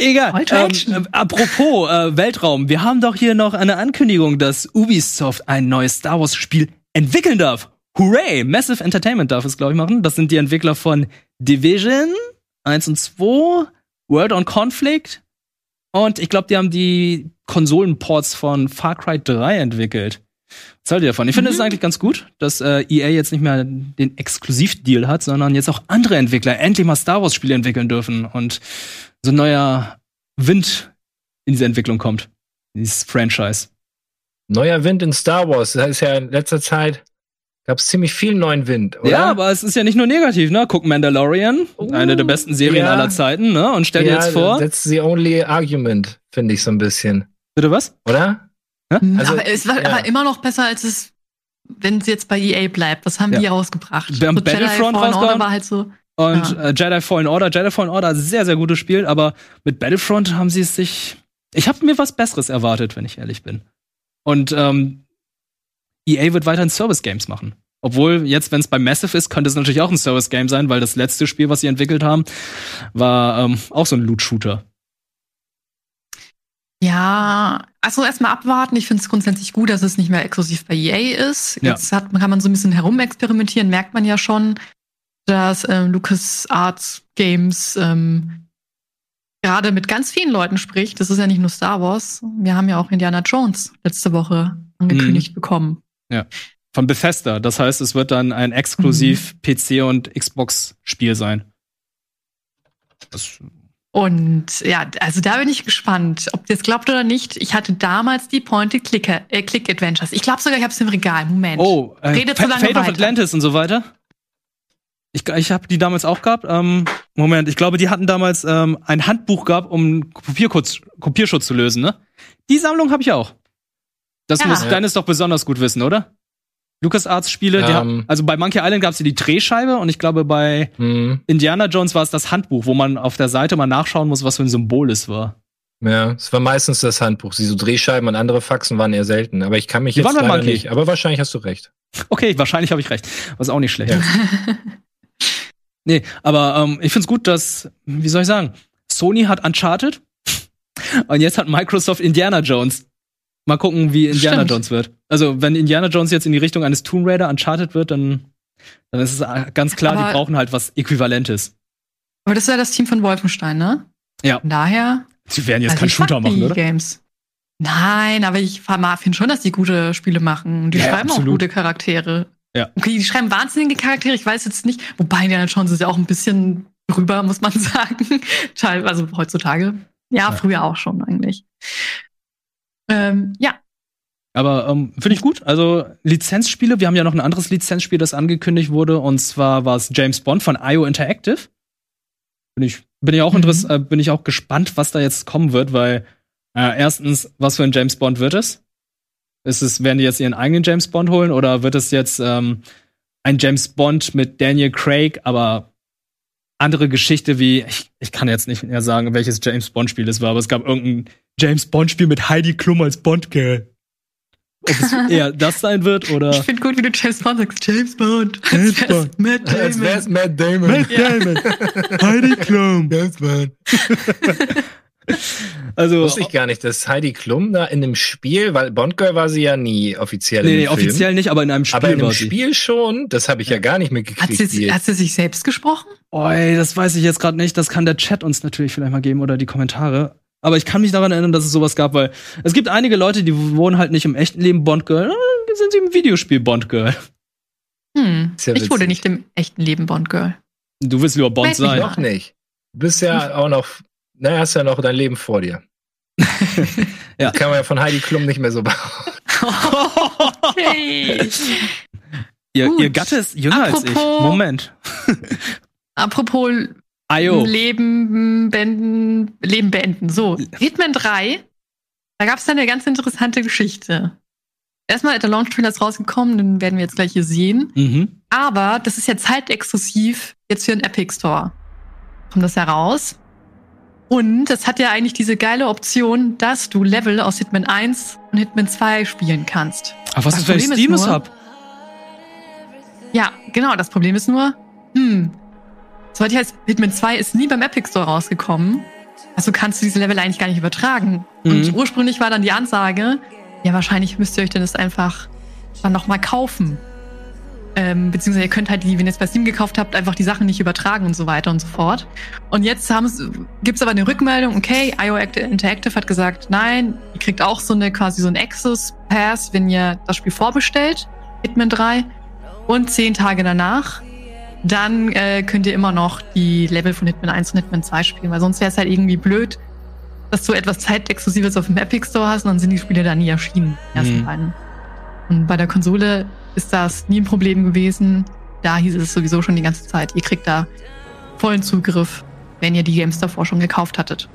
B: Egal. Ähm, äh, apropos äh, Weltraum, wir haben doch hier noch eine Ankündigung, dass Ubisoft ein neues Star Wars Spiel entwickeln darf. Hooray! Massive Entertainment darf es, glaube ich, machen. Das sind die Entwickler von Division 1 und 2, World on Conflict und ich glaube, die haben die Konsolenports von Far Cry 3 entwickelt. Was haltet ihr davon? Ich finde es
D: Mhm.
B: eigentlich ganz gut, dass äh, EA jetzt nicht mehr den Exklusivdeal hat, sondern jetzt auch andere Entwickler endlich mal Star Wars Spiele entwickeln dürfen und so ein neuer Wind in diese Entwicklung kommt. Dieses Franchise.
E: Neuer Wind in Star Wars. Das heißt ja in letzter Zeit gab es ziemlich viel neuen Wind, oder?
B: Ja, aber es ist ja nicht nur negativ, ne? Guck Mandalorian,
E: Oh,
B: eine der besten Serien
E: ja.
B: aller Zeiten, ne? Und stell dir
E: ja,
B: jetzt vor.
E: That's the only argument, finde ich so ein bisschen.
B: Bitte was?
E: Oder? Also,
D: aber es war
E: ja.
D: aber immer noch besser, als es, wenn es jetzt bei EA bleibt. Was haben
B: Ja.
D: die rausgebracht?
B: Wir haben
D: So Jedi
B: Battlefront rausgehauen.
D: war halt so.
B: Und
D: Ja.
B: äh, Jedi Fallen Order, Jedi Fallen Order, sehr, sehr gutes Spiel, aber mit Battlefront haben sie es sich. Ich habe mir was Besseres erwartet, wenn ich ehrlich bin. Und ähm, EA wird weiterhin Service-Games machen. Obwohl, jetzt, wenn es bei Massive ist, könnte es natürlich auch ein Service-Game sein, weil das letzte Spiel, was sie entwickelt haben, war ähm, auch so ein Loot-Shooter.
D: Ja, also erstmal abwarten. Ich finde es grundsätzlich gut, dass es nicht mehr exklusiv bei EA ist.
B: Ja.
D: Jetzt hat, kann man so ein bisschen herumexperimentieren, merkt man ja schon, dass ähm, Lucas Arts Games ähm, gerade mit ganz vielen Leuten spricht. Das ist ja nicht nur Star Wars. Wir haben ja auch Indiana Jones letzte Woche angekündigt bekommen.
B: Von Bethesda. Das heißt, es wird dann ein exklusiv PC- und Xbox-Spiel sein. Das,
D: Und ja, also da bin ich gespannt, ob ihr es glaubt oder nicht. Ich hatte damals die Point-and-Click-Adventures. ich glaube sogar, ich habe es im Regal. Moment.
B: oh, äh,
D: Redet
B: Fa-
D: lange
B: Fate of
D: weiter.
B: Atlantis und so weiter. Ich, ich habe die damals auch gehabt. Ähm, Moment, ich glaube, die hatten damals ähm, ein Handbuch gehabt, um Kopierschutz, Kopierschutz zu lösen, ne? Die Sammlung habe ich auch. Das
D: Ja.
B: muss Dennis doch besonders gut wissen, oder? LucasArts Spiele, die
E: Ähm.
B: haben, also bei Monkey Island gab es die Drehscheibe und ich glaube bei
E: Hm,
B: Indiana Jones war es das Handbuch, wo man auf der Seite mal nachschauen muss, was für ein Symbol es war.
E: ja, es war meistens das Handbuch. Diese Drehscheiben und andere Faxen waren eher selten. Aber ich kann mich
B: Die
E: jetzt
B: waren bei
E: leider
B: Monkey.
E: nicht. Aber wahrscheinlich hast du recht.
B: Okay, wahrscheinlich habe ich recht. Was auch nicht schlecht.
E: Ja.
B: nee, aber ähm, ich find's gut, dass, wie soll ich sagen, Sony hat Uncharted und jetzt hat Microsoft Indiana Jones. Mal gucken, wie Indiana
D: Stimmt.
B: Jones wird. Also, wenn Indiana Jones jetzt in die Richtung eines Tomb Raider Uncharted wird, dann, dann ist es äh, ganz klar,
D: Aber-
B: die brauchen halt was Äquivalentes.
D: Aber das ist ja das Team von Wolfenstein, ne?
B: Ja.
D: Von daher.
B: Sie werden jetzt
D: also
B: keinen Shooter machen, oder?
D: Games. Nein, aber ich finde schon, dass die gute Spiele machen. Und Die
B: Ja,
D: schreiben
B: absolut.
D: auch gute Charaktere.
B: Ja.
D: Okay, die schreiben wahnsinnige Charaktere. Ich weiß jetzt nicht, wobei Indiana Jones ist ja auch ein bisschen drüber, muss man sagen. Teilweise, also heutzutage. Ja,
B: Ja.
D: früher auch schon eigentlich. Ähm, ja,
B: Aber ähm, finde ich gut. Also Lizenzspiele, wir haben ja noch ein anderes Lizenzspiel, das angekündigt wurde, und zwar war es James Bond von IO Interactive. Bin ich, bin ich auch
D: Mhm.
B: interess äh, bin ich auch gespannt, was da jetzt kommen wird, weil äh, erstens, was für ein James Bond wird es? Ist es, werden die jetzt ihren eigenen James Bond holen oder wird es jetzt ähm, ein James Bond mit Daniel Craig, aber andere Geschichte wie, ich, ich kann jetzt nicht mehr sagen, welches James Bond-Spiel es war, aber es gab irgendein James Bond-Spiel mit Heidi Klum als Bond-Girl. Ob es eher das sein wird oder.
D: ich finde gut, wie du James Bond sagst. James Bond.
B: James Bond.
D: Matt
E: Als wär's
D: Damon.
E: Matt Damon.
B: Damon. Heidi Klum.
E: Yes, man.
B: Also,
E: Wusste ich gar nicht, dass Heidi Klum da in dem Spiel, weil Bond Girl war sie ja nie offiziell
B: nee, nee, offiziell nicht, aber in einem Spiel
E: aber in
B: war
E: dem
B: sie.
E: Spiel schon, das habe ich ja. gar nicht
D: Hat
E: mitgekriegt.
D: sie,
E: wie-
D: hat sie sich selbst gesprochen?
B: Oi, das weiß ich jetzt gerade nicht. Das kann der Chat uns natürlich vielleicht mal geben oder die Kommentare. Aber ich kann mich daran erinnern, dass es sowas gab, weil es gibt einige Leute, die wohnen halt nicht im echten Leben Bond Girl, äh, sind sie im Videospiel Bond Girl.
D: Hm.
E: Ja
D: ich wurde nicht im echten Leben Bond Girl.
B: Du willst lieber Bond
D: Weiß ich
B: sein.
E: noch nicht. Du bist ja auch noch, naja, hast ja noch dein Leben vor dir.
B: Ja.
E: Das kann man ja von Heidi Klum nicht mehr so behaupten.
D: Okay.
B: Ihr, ihr Gatte ist jünger als ich.
D: Apropos-
B: Moment.
D: Apropos
B: Ayo.
D: Leben beenden, Leben beenden. So, Hitman 3, da gab es dann eine ganz interessante Geschichte. Erstmal, der Launch-Trailer ist rausgekommen, den werden wir jetzt gleich hier sehen.
B: Mhm.
D: Aber das ist ja zeitexklusiv jetzt für den Epic Store. Kommt das heraus? Und es hat ja eigentlich diese geile Option, dass du Level aus Hitman 1 und Hitman 2 spielen kannst.
B: Aber was
D: Das
B: ist, wenn ich
D: ist
B: Steam
D: nur-
B: hab?
D: Ja, genau. Das Problem ist nur, hm, soweit ich weiß, Hitman 2 ist nie beim Epic Store rausgekommen. Also kannst du diese Level eigentlich gar nicht übertragen. Und
B: Mhm.
D: ursprünglich war dann die Ansage, ja, wahrscheinlich müsst ihr euch denn das einfach dann nochmal kaufen. Ähm, beziehungsweise ihr könnt halt die, wenn ihr es bei Steam gekauft habt, einfach die Sachen nicht übertragen und so weiter und so fort. Und jetzt gibt es aber eine Rückmeldung, okay, IO Act- Interactive hat gesagt, nein, ihr kriegt auch so eine quasi so ein Access Pass, wenn ihr das Spiel vorbestellt, Hitman 3. Und zehn Tage danach, dann äh, könnt ihr immer noch die Level von Hitman 1 und Hitman 2 spielen, weil sonst wäre es halt irgendwie blöd, dass du etwas Zeitexklusives auf dem Epic Store hast und dann sind die Spiele da nie erschienen, die ersten
B: Mhm.
D: beiden. Und bei der Konsole ist das nie ein Problem gewesen. Da hieß es sowieso schon die ganze Zeit, ihr kriegt da vollen Zugriff, wenn ihr die Games davor schon gekauft hattet.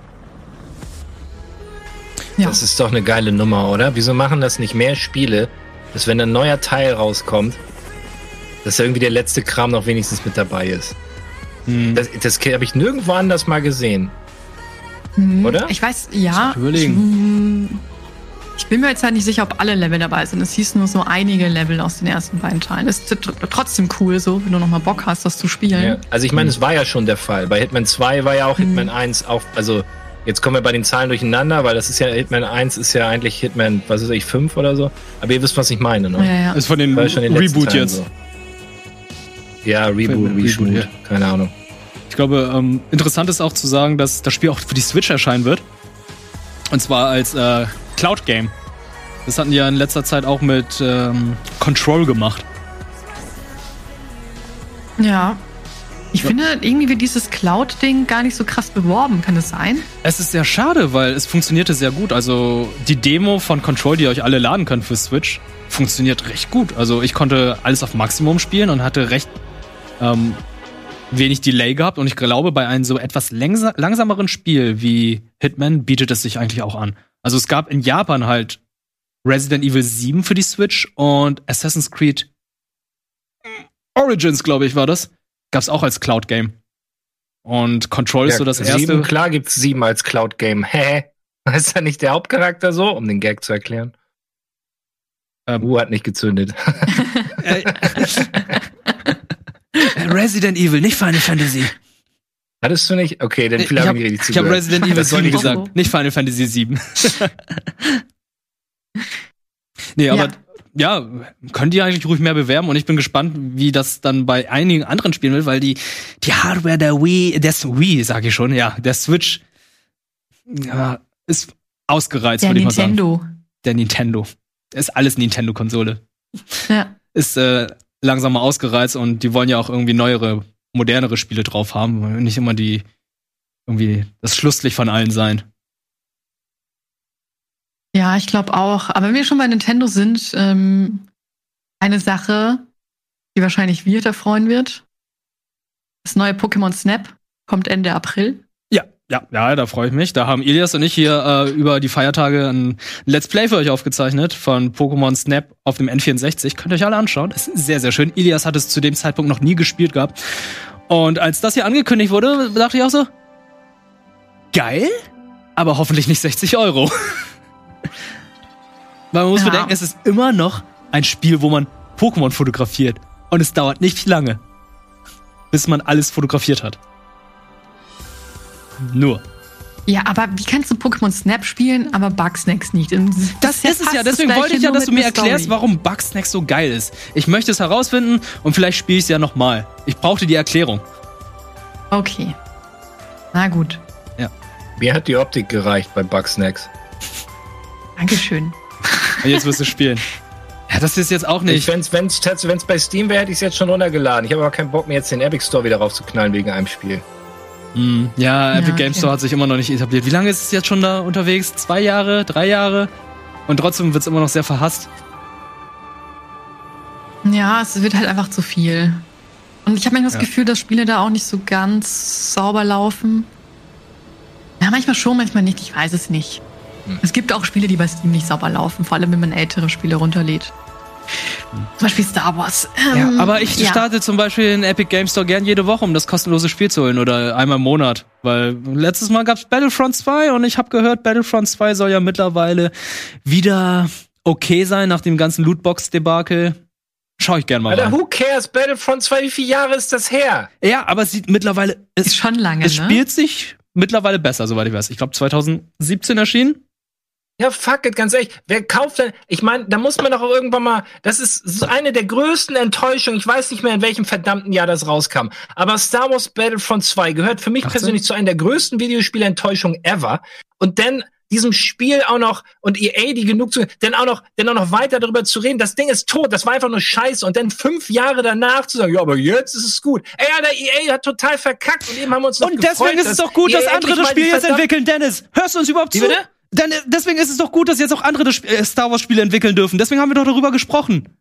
D: Ja.
E: Das ist doch eine geile Nummer, oder? Wieso machen das nicht mehr Spiele, dass wenn ein neuer Teil rauskommt, dass irgendwie der letzte Kram noch wenigstens mit dabei ist?
B: Hm.
E: Das, das habe ich nirgendwo anders mal gesehen.
D: Hm,
E: oder?
D: Ich weiß, ja.
B: Ich überlegen.
D: Ich, bin mir jetzt halt nicht sicher, ob alle Level dabei sind. Es hieß nur so einige Level aus den ersten beiden Teilen. Ist tr- trotzdem cool so, wenn du noch mal Bock hast, das zu spielen.
E: Ja. Also ich meine, es war ja schon der Fall. Bei Hitman 2 war ja auch
D: Mhm.
E: Hitman 1 auch, also jetzt kommen wir bei den Zahlen durcheinander, weil das ist ja, Hitman 1 ist ja eigentlich Hitman, was weiß ich, 5 oder so. Aber ihr wisst, was ich meine, ne?
D: Ja, ja.
B: Ist von den
E: den
B: Reboot
E: Teilen
B: jetzt.
E: so. Ja, Reboot,
B: Reboot,
E: Reshoot,
B: ja.
E: keine Ahnung.
B: Ich glaube, ähm, interessant ist auch zu sagen, dass das Spiel auch für die Switch erscheinen wird. Und zwar als äh, Cloud Game. Das hatten die ja in letzter Zeit auch mit ähm, Control gemacht.
D: Ja. Ich finde, irgendwie wird dieses Cloud-Ding gar nicht so krass beworben. Kann das sein?
B: Es ist sehr schade, weil es funktionierte sehr gut. Also die Demo von Control, die ihr euch alle laden könnt für Switch, funktioniert recht gut. Also ich konnte alles auf Maximum spielen und hatte recht ähm, wenig Delay gehabt. Und ich glaube, bei einem so etwas langsameren Spiel wie Hitman bietet es sich eigentlich auch an. Also es gab in Japan halt Resident Evil 7 für die Switch und Assassin's Creed Origins, glaube ich, war das. Gab's auch als Cloud-Game. Und Control ist so das erste.
E: Sieben, klar gibt's sieben als Cloud-Game. Hä? Ist ja nicht der Hauptcharakter so, um den Gag zu erklären?
B: Ähm.
E: Uh, hat nicht gezündet.
B: Äh, Resident Evil, nicht Final Fantasy.
E: Hattest du nicht? Okay, dann
B: Ich
E: viele
B: habe
E: haben richtig
B: hab
E: zugehört.
B: Resident Evil
E: Das soll
B: 7
E: nicht-
B: gesagt, nicht Final Fantasy 7. nee, aber ja. könnt ihr eigentlich ruhig mehr bewerben und ich bin gespannt, wie das dann bei einigen anderen Spielen wird, weil die, die Hardware der Wii, des Wii, sag ich schon, ja, der Switch ja, ist ausgereizt,
D: Der
B: würde ich mal sagen.
D: Nintendo.
B: Der Nintendo. Ist alles Nintendo-Konsole.
D: Ja.
B: ist äh, langsam mal ausgereizt und die wollen ja auch irgendwie neuere, modernere Spiele drauf haben. Nicht immer die irgendwie das Schlusslicht von allen sein.
D: Ja, ich glaube auch. Aber wenn wir schon bei Nintendo sind, ähm, eine Sache, die wahrscheinlich Wirt freuen wird. Das neue Pokémon Snap kommt Ende April.
B: Ja, ja, da freue ich mich. Da haben Elias und ich hier äh, über die Feiertage ein Let's Play für euch aufgezeichnet von Pokémon Snap auf dem N64. Könnt ihr euch alle anschauen. Das ist sehr, sehr schön. Elias hat es zu dem Zeitpunkt noch nie gespielt gehabt. Und als das hier angekündigt wurde, dachte ich auch so, geil, aber hoffentlich nicht 60 Euro. Weil man muss
D: Ja.
B: bedenken, es ist immer noch ein Spiel, wo man Pokémon fotografiert. Und es dauert nicht lange, bis man alles fotografiert hat. Nur.
D: Ja, aber wie kannst du Pokémon Snap spielen, aber Bugsnacks nicht? Und
B: Das
D: ja
B: ist es ja.
D: das
B: Deswegen wollte ich ja, dass du mir erklärst,
D: Story.
B: warum Bugsnacks so geil ist. Ich möchte es herausfinden und vielleicht spiele ich es ja nochmal. Ich brauchte die Erklärung.
D: Okay. Na gut.
E: Mir hat die Optik gereicht bei Bugsnacks.
D: Dankeschön.
B: Und jetzt wirst du spielen. Ja, das ist jetzt auch
E: Ich,
B: nicht.
E: wenn's, wenn's, tats- wenn's bei Steam wäre, hätte ich es jetzt schon runtergeladen. Ich habe aber keinen Bock, mir jetzt den Epic Store wieder raufzuknallen wegen einem Spiel.
B: Hm, ja,
D: Ja,
B: Epic Game
D: okay.
B: Store hat sich immer noch nicht etabliert. Wie lange ist es jetzt schon da unterwegs? Zwei Jahre? Drei Jahre? Und trotzdem wird es immer noch sehr verhasst.
D: Ja, es wird halt einfach zu viel. Und ich habe manchmal das
B: Ja.
D: Gefühl, dass Spiele da auch nicht so ganz sauber laufen. Ja, manchmal schon, manchmal nicht. Ich weiß es nicht.
E: Hm.
D: Es gibt auch Spiele, die bei Steam nicht sauber laufen, vor allem wenn man ältere Spiele runterlädt. Zum Beispiel Star Wars.
B: Ja,
D: Ähm,
B: aber ich
D: ja.
B: starte zum Beispiel in Epic Game Store gern jede Woche, um das kostenlose Spiel zu holen oder einmal im Monat. Weil letztes Mal gab's Battlefront 2 und ich habe gehört, Battlefront 2 soll ja mittlerweile wieder okay sein nach dem ganzen Lootbox-Debakel. Schau ich gern mal
E: Alter,
B: rein.
E: who cares? Battlefront 2, wie viele Jahre ist das her?
B: Ja, aber es sieht mittlerweile,
D: Ist
B: es,
D: schon lange,
B: es
D: ne?
B: spielt sich mittlerweile besser, soweit ich weiß. Ich glaube 2017 erschienen.
E: Ja, fuck it, ganz ehrlich. Wer kauft denn? Ich meine, da muss man doch auch irgendwann mal. Das ist eine der größten Enttäuschungen. Ich weiß nicht mehr, in welchem verdammten Jahr das rauskam. Aber Star Wars Battlefront 2 gehört für mich
B: 18?
E: persönlich zu einer der größten Videospiele-Enttäuschungen ever. Und dann diesem Spiel auch noch und EA, die genug zu, dann auch noch, dann auch noch weiter darüber zu reden. Das Ding ist tot. Das war einfach nur Scheiße. Und dann fünf Jahre danach zu sagen, ja, aber jetzt ist es gut. Ey, Alter, EA hat total verkackt und eben haben wir uns noch
B: Und
E: gefreut,
B: deswegen ist es
E: dass
B: doch gut,
E: EA
B: dass andere
E: endlich
B: das Spiel jetzt entwickeln, Dennis. Hörst du uns überhaupt zu?
E: bitte?
B: Dann, äh, deswegen ist es doch gut, dass jetzt auch andere äh, Star Wars Spiele entwickeln dürfen. Deswegen haben wir doch darüber gesprochen.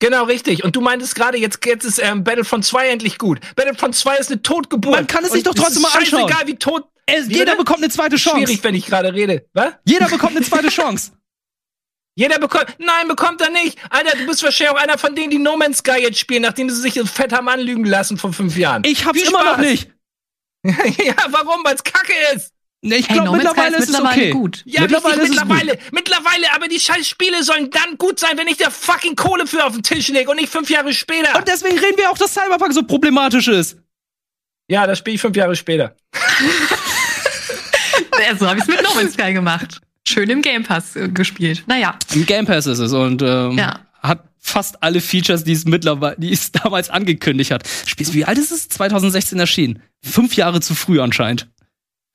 E: Genau, richtig. Und du meintest gerade, jetzt, jetzt ist ähm, Battlefront 2 endlich gut. Battlefront 2 ist eine Totgeburt.
B: Man kann es sich doch trotzdem mal anschauen.
E: Scheißegal, wie tot.
B: Es,
E: Wie
B: jeder bekommt eine zweite Chance.
E: Schwierig, wenn ich gerade rede. Was?
B: Jeder bekommt eine zweite Chance.
E: Jeder bekommt. Nein, bekommt er nicht. Alter, du bist wahrscheinlich auch einer von denen, die No Man's Sky jetzt spielen, nachdem sie sich fett haben anlügen lassen vor fünf Jahren.
B: Ich hab's immer noch nicht.
E: ja, warum? Weil's kacke ist.
B: Nee, ich
D: Hey,
B: glaube,
D: No
B: mittlerweile
D: ist
B: ist es
D: mittlerweile
B: okay.
D: gut.
E: Ja,
B: mittlerweile
E: richtig,
B: ist es gut.
E: mittlerweile, mittlerweile, aber die scheiß Spiele sollen dann gut sein, wenn ich der fucking Kohle für auf den Tisch lege und nicht fünf Jahre später.
B: Und deswegen reden wir auch, dass Cyberpunk so problematisch ist.
E: ja, das spiele ich fünf Jahre später.
D: So habe ich es mit No Man's Sky gemacht. Schön im Game Pass äh, gespielt. Naja,
B: Im Game Pass ist es und ähm,
D: Ja.
B: hat fast alle Features, die es mittlerweile, die es damals angekündigt hat. Spielst wie alt ist es? 2016 erschienen. Fünf Jahre zu früh anscheinend.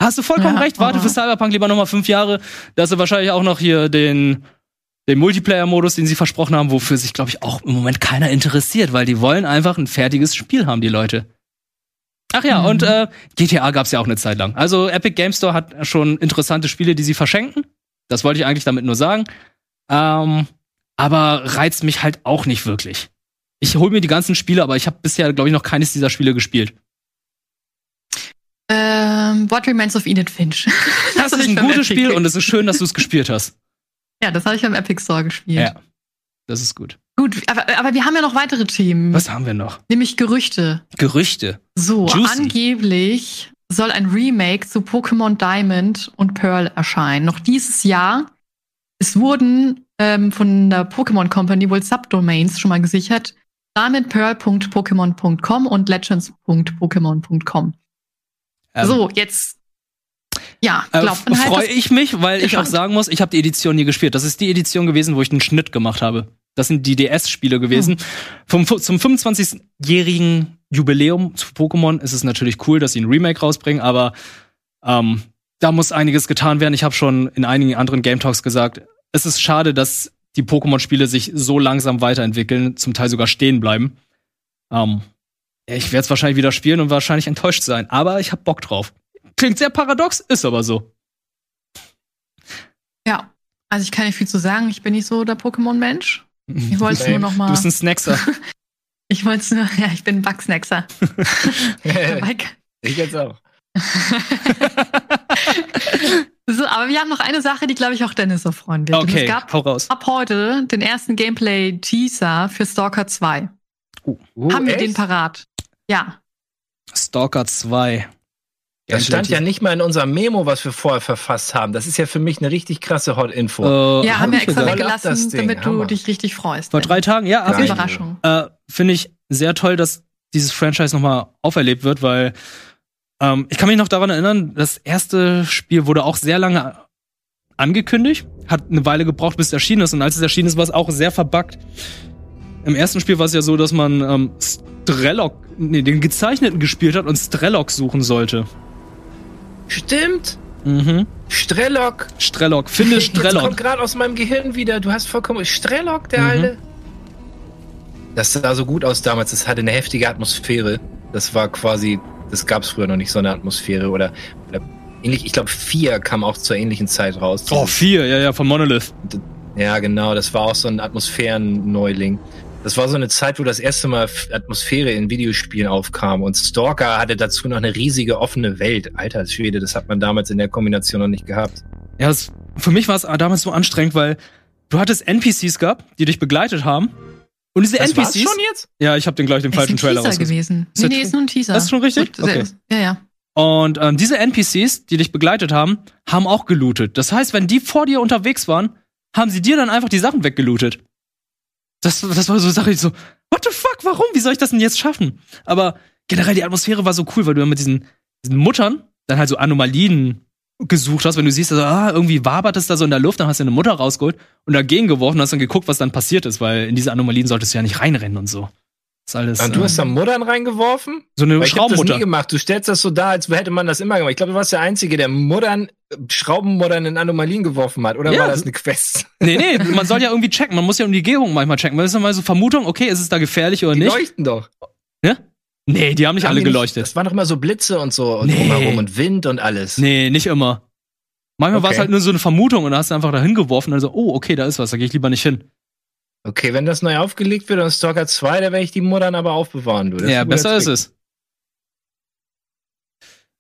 B: Hast du vollkommen
D: Ja,
B: recht. Warte für Cyberpunk lieber noch mal fünf Jahre. Da hast du wahrscheinlich auch noch hier den den Multiplayer-Modus, den sie versprochen haben, wofür sich, glaube ich, auch im Moment keiner interessiert, weil die wollen einfach ein fertiges Spiel haben, die Leute. Ach ja,
D: Mhm.
B: und äh, GTA gab's ja auch eine Zeit lang. Also Epic Game Store hat schon interessante Spiele, die sie verschenken. Das wollte ich eigentlich damit nur sagen. Ähm, aber reizt mich halt auch nicht wirklich. Ich hole mir die ganzen Spiele, aber ich habe bisher, glaube ich, noch keines dieser Spiele gespielt.
D: Ähm, What Remains of Edith Finch.
B: Das,
D: hab
B: ist ein gutes Spiel und es ist schön, dass du es gespielt hast.
D: Ja, das habe ich beim Epic Store gespielt.
B: Ja. Das ist gut.
D: Gut, aber, aber wir haben ja noch weitere Themen.
B: Was haben wir noch?
D: Nämlich Gerüchte.
B: Gerüchte.
D: So,
B: Juicy.
D: angeblich soll ein Remake zu Pokémon Diamond und Pearl erscheinen. Noch dieses Jahr. Es wurden ähm, von der Pokémon Company wohl Subdomains schon mal gesichert. diamondpearl.pokémon.com und legends.pokémon.com.
B: Ähm,
D: so, jetzt. Ja,
B: Äh,
D: glaubt man halt.
B: freue ich mich, weil ich auch sagen muss, ich habe die Edition nie gespielt. Das ist die Edition gewesen, wo ich einen Schnitt gemacht habe. Das sind die DS-Spiele gewesen.
D: Hm.
B: Vom, zum 25-jährigen Jubiläum zu Pokémon ist es natürlich cool, dass sie ein Remake rausbringen, aber ähm, da muss einiges getan werden. Ich habe schon in einigen anderen Game Talks gesagt, es ist schade, dass die Pokémon-Spiele sich so langsam weiterentwickeln, zum Teil sogar stehen bleiben. Ähm, ich werde es wahrscheinlich wieder spielen und wahrscheinlich enttäuscht sein, aber ich habe Bock drauf. Klingt sehr paradox, ist aber so.
D: Ja, also ich kann nicht viel zu sagen. Ich bin nicht so der Pokémon-Mensch. Ich wollte es nur noch mal.
B: Du bist ein Snackser.
D: Ich wollte es nur. Ja, ich bin ein Bugsnackser.
E: Ich jetzt auch.
D: So, aber wir haben noch eine Sache, die, glaube ich, auch Dennis so freuen wird.
B: Okay,
D: es gab
B: hau raus.
D: ab heute den ersten Gameplay-Teaser für Stalker 2.
E: Uh,
D: haben wir
E: echt?
D: den parat? Ja.
B: Stalker 2.
E: Das stand ja nicht mal in unserem Memo, was wir vorher verfasst haben. Das ist ja für mich eine richtig krasse Hot-Info.
B: Äh,
D: Ja,
B: hab
D: haben wir extra weggelassen, damit du
E: Hammer.
D: dich richtig freust.
B: Vor drei Tagen, ja, hab ich.
D: eine Überraschung.
B: Äh, Finde ich sehr toll, dass dieses Franchise nochmal auferlebt wird, weil ähm, ich kann mich noch daran erinnern, das erste Spiel wurde auch sehr lange angekündigt, hat eine Weile gebraucht, bis es erschienen ist und als es erschienen ist, war es auch sehr verbuggt. Im ersten Spiel war es ja so, dass man ähm, Strelok, nee, den gezeichneten gespielt hat und Strelok suchen sollte.
E: Stimmt.
B: Mhm.
E: Strelok.
B: Strelok, finde
E: Jetzt kommt
B: Strelok.
E: gerade aus meinem Gehirn wieder. Du hast vollkommen. Strelok, der
B: Mhm.
E: alte. Das sah so gut aus damals. Das hatte eine heftige Atmosphäre. Das war quasi. Das gab es früher noch nicht, so eine Atmosphäre. Oder, oder ähnlich. Ich glaube, vier kam auch zur ähnlichen Zeit raus.
B: Oh,
E: Dieses-
B: vier, ja, ja, von Monolith.
E: Ja, genau, das war auch so ein Atmosphären-Neuling. Das war so eine Zeit, wo das erste Mal Atmosphäre in Videospielen aufkam und Stalker hatte dazu noch eine riesige offene Welt. Alter Schwede, das hat man damals in der Kombination noch nicht gehabt.
B: Ja, es, für mich war es damals so anstrengend, weil du hattest NPCs gehabt, die dich begleitet haben. Und diese
E: Das war's
B: NPCs.
E: schon jetzt?
B: Ja, ich habe den gleich den
D: ist
B: falschen
D: ein
B: Trailer
D: Teaser gewesen.
B: Ist
D: Nee, nee, ist nur ein Teaser.
B: Das ist schon richtig? Okay.
D: Ja, ja.
B: Und ähm, diese NPCs, die dich begleitet haben, haben auch gelootet. Das heißt, wenn die vor dir unterwegs waren, haben sie dir dann einfach die Sachen weggelootet. Das, das war so eine Sache, ich so, what the fuck, warum? Wie soll ich das denn jetzt schaffen? Aber generell die Atmosphäre war so cool, weil du mit diesen, diesen Muttern dann halt so Anomalien gesucht hast, wenn du siehst, also, ah, irgendwie wabert es da so in der Luft, dann hast du eine Mutter rausgeholt und dagegen geworfen und hast dann geguckt, was dann passiert ist, weil in diese Anomalien solltest du ja nicht reinrennen und so. Ist alles
E: Und du
B: äh,
E: hast da Muttern reingeworfen?
B: so eine
E: Weil ich hab das nie
B: Schraubenmutter.
E: gemacht. Du stellst das so dar, als hätte man das immer gemacht. Ich glaube, du warst der Einzige, der Muttern, äh, Schraubenmuttern in Anomalien geworfen hat. Oder
B: Ja,
E: war das eine Quest?
B: Nee, nee, man soll ja irgendwie checken. Man muss ja um die Umgebung manchmal checken. Weil das ist immer so Vermutung, okay, ist es da gefährlich oder
E: Die
B: nicht?
E: leuchten doch.
B: Nee, die haben nicht
E: Haben
B: alle
E: die
B: geleuchtet.
E: Das waren doch immer so Blitze und so und
B: Nee.
E: drumherum und Wind und alles.
B: Nee, nicht immer. Manchmal war es
E: Okay.
B: halt nur so eine Vermutung und da hast du einfach da hingeworfen und dann so, oh, okay, da ist was, da gehe ich lieber nicht hin.
E: Okay, wenn das neu aufgelegt wird und Stalker 2, da werde ich die Muttern aber aufbewahren, du. Das
B: ja,
E: guter
B: besser ist es.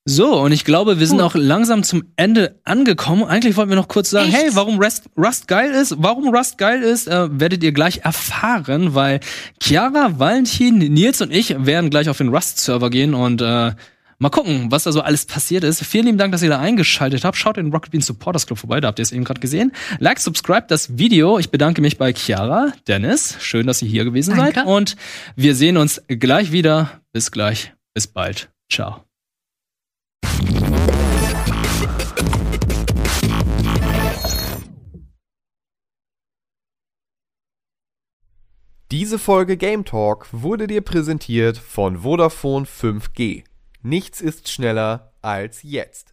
B: So, und ich glaube, wir sind
D: Gut.
B: auch langsam zum Ende angekommen. Eigentlich wollten wir noch kurz sagen,
D: Echt?
B: hey, warum Rust, Rust geil ist, warum Rust geil ist, äh, werdet ihr gleich erfahren, weil Chiara, Valentin, Nils und ich werden gleich auf den Rust-Server gehen und äh, Mal gucken, was da so alles passiert ist. Vielen lieben Dank, dass ihr da eingeschaltet habt. Schaut in den Rocket Beans Supporters Club vorbei, da habt ihr es eben gerade gesehen. Like, subscribe das Video. Ich bedanke mich bei Chiara, Dennis. Schön, dass ihr hier gewesen
D: Danke.
B: seid. Und wir sehen uns gleich wieder. Bis gleich. Bis bald. Ciao.
A: Diese Folge Game Talk wurde dir präsentiert von Vodafone 5G. Nichts ist schneller als jetzt.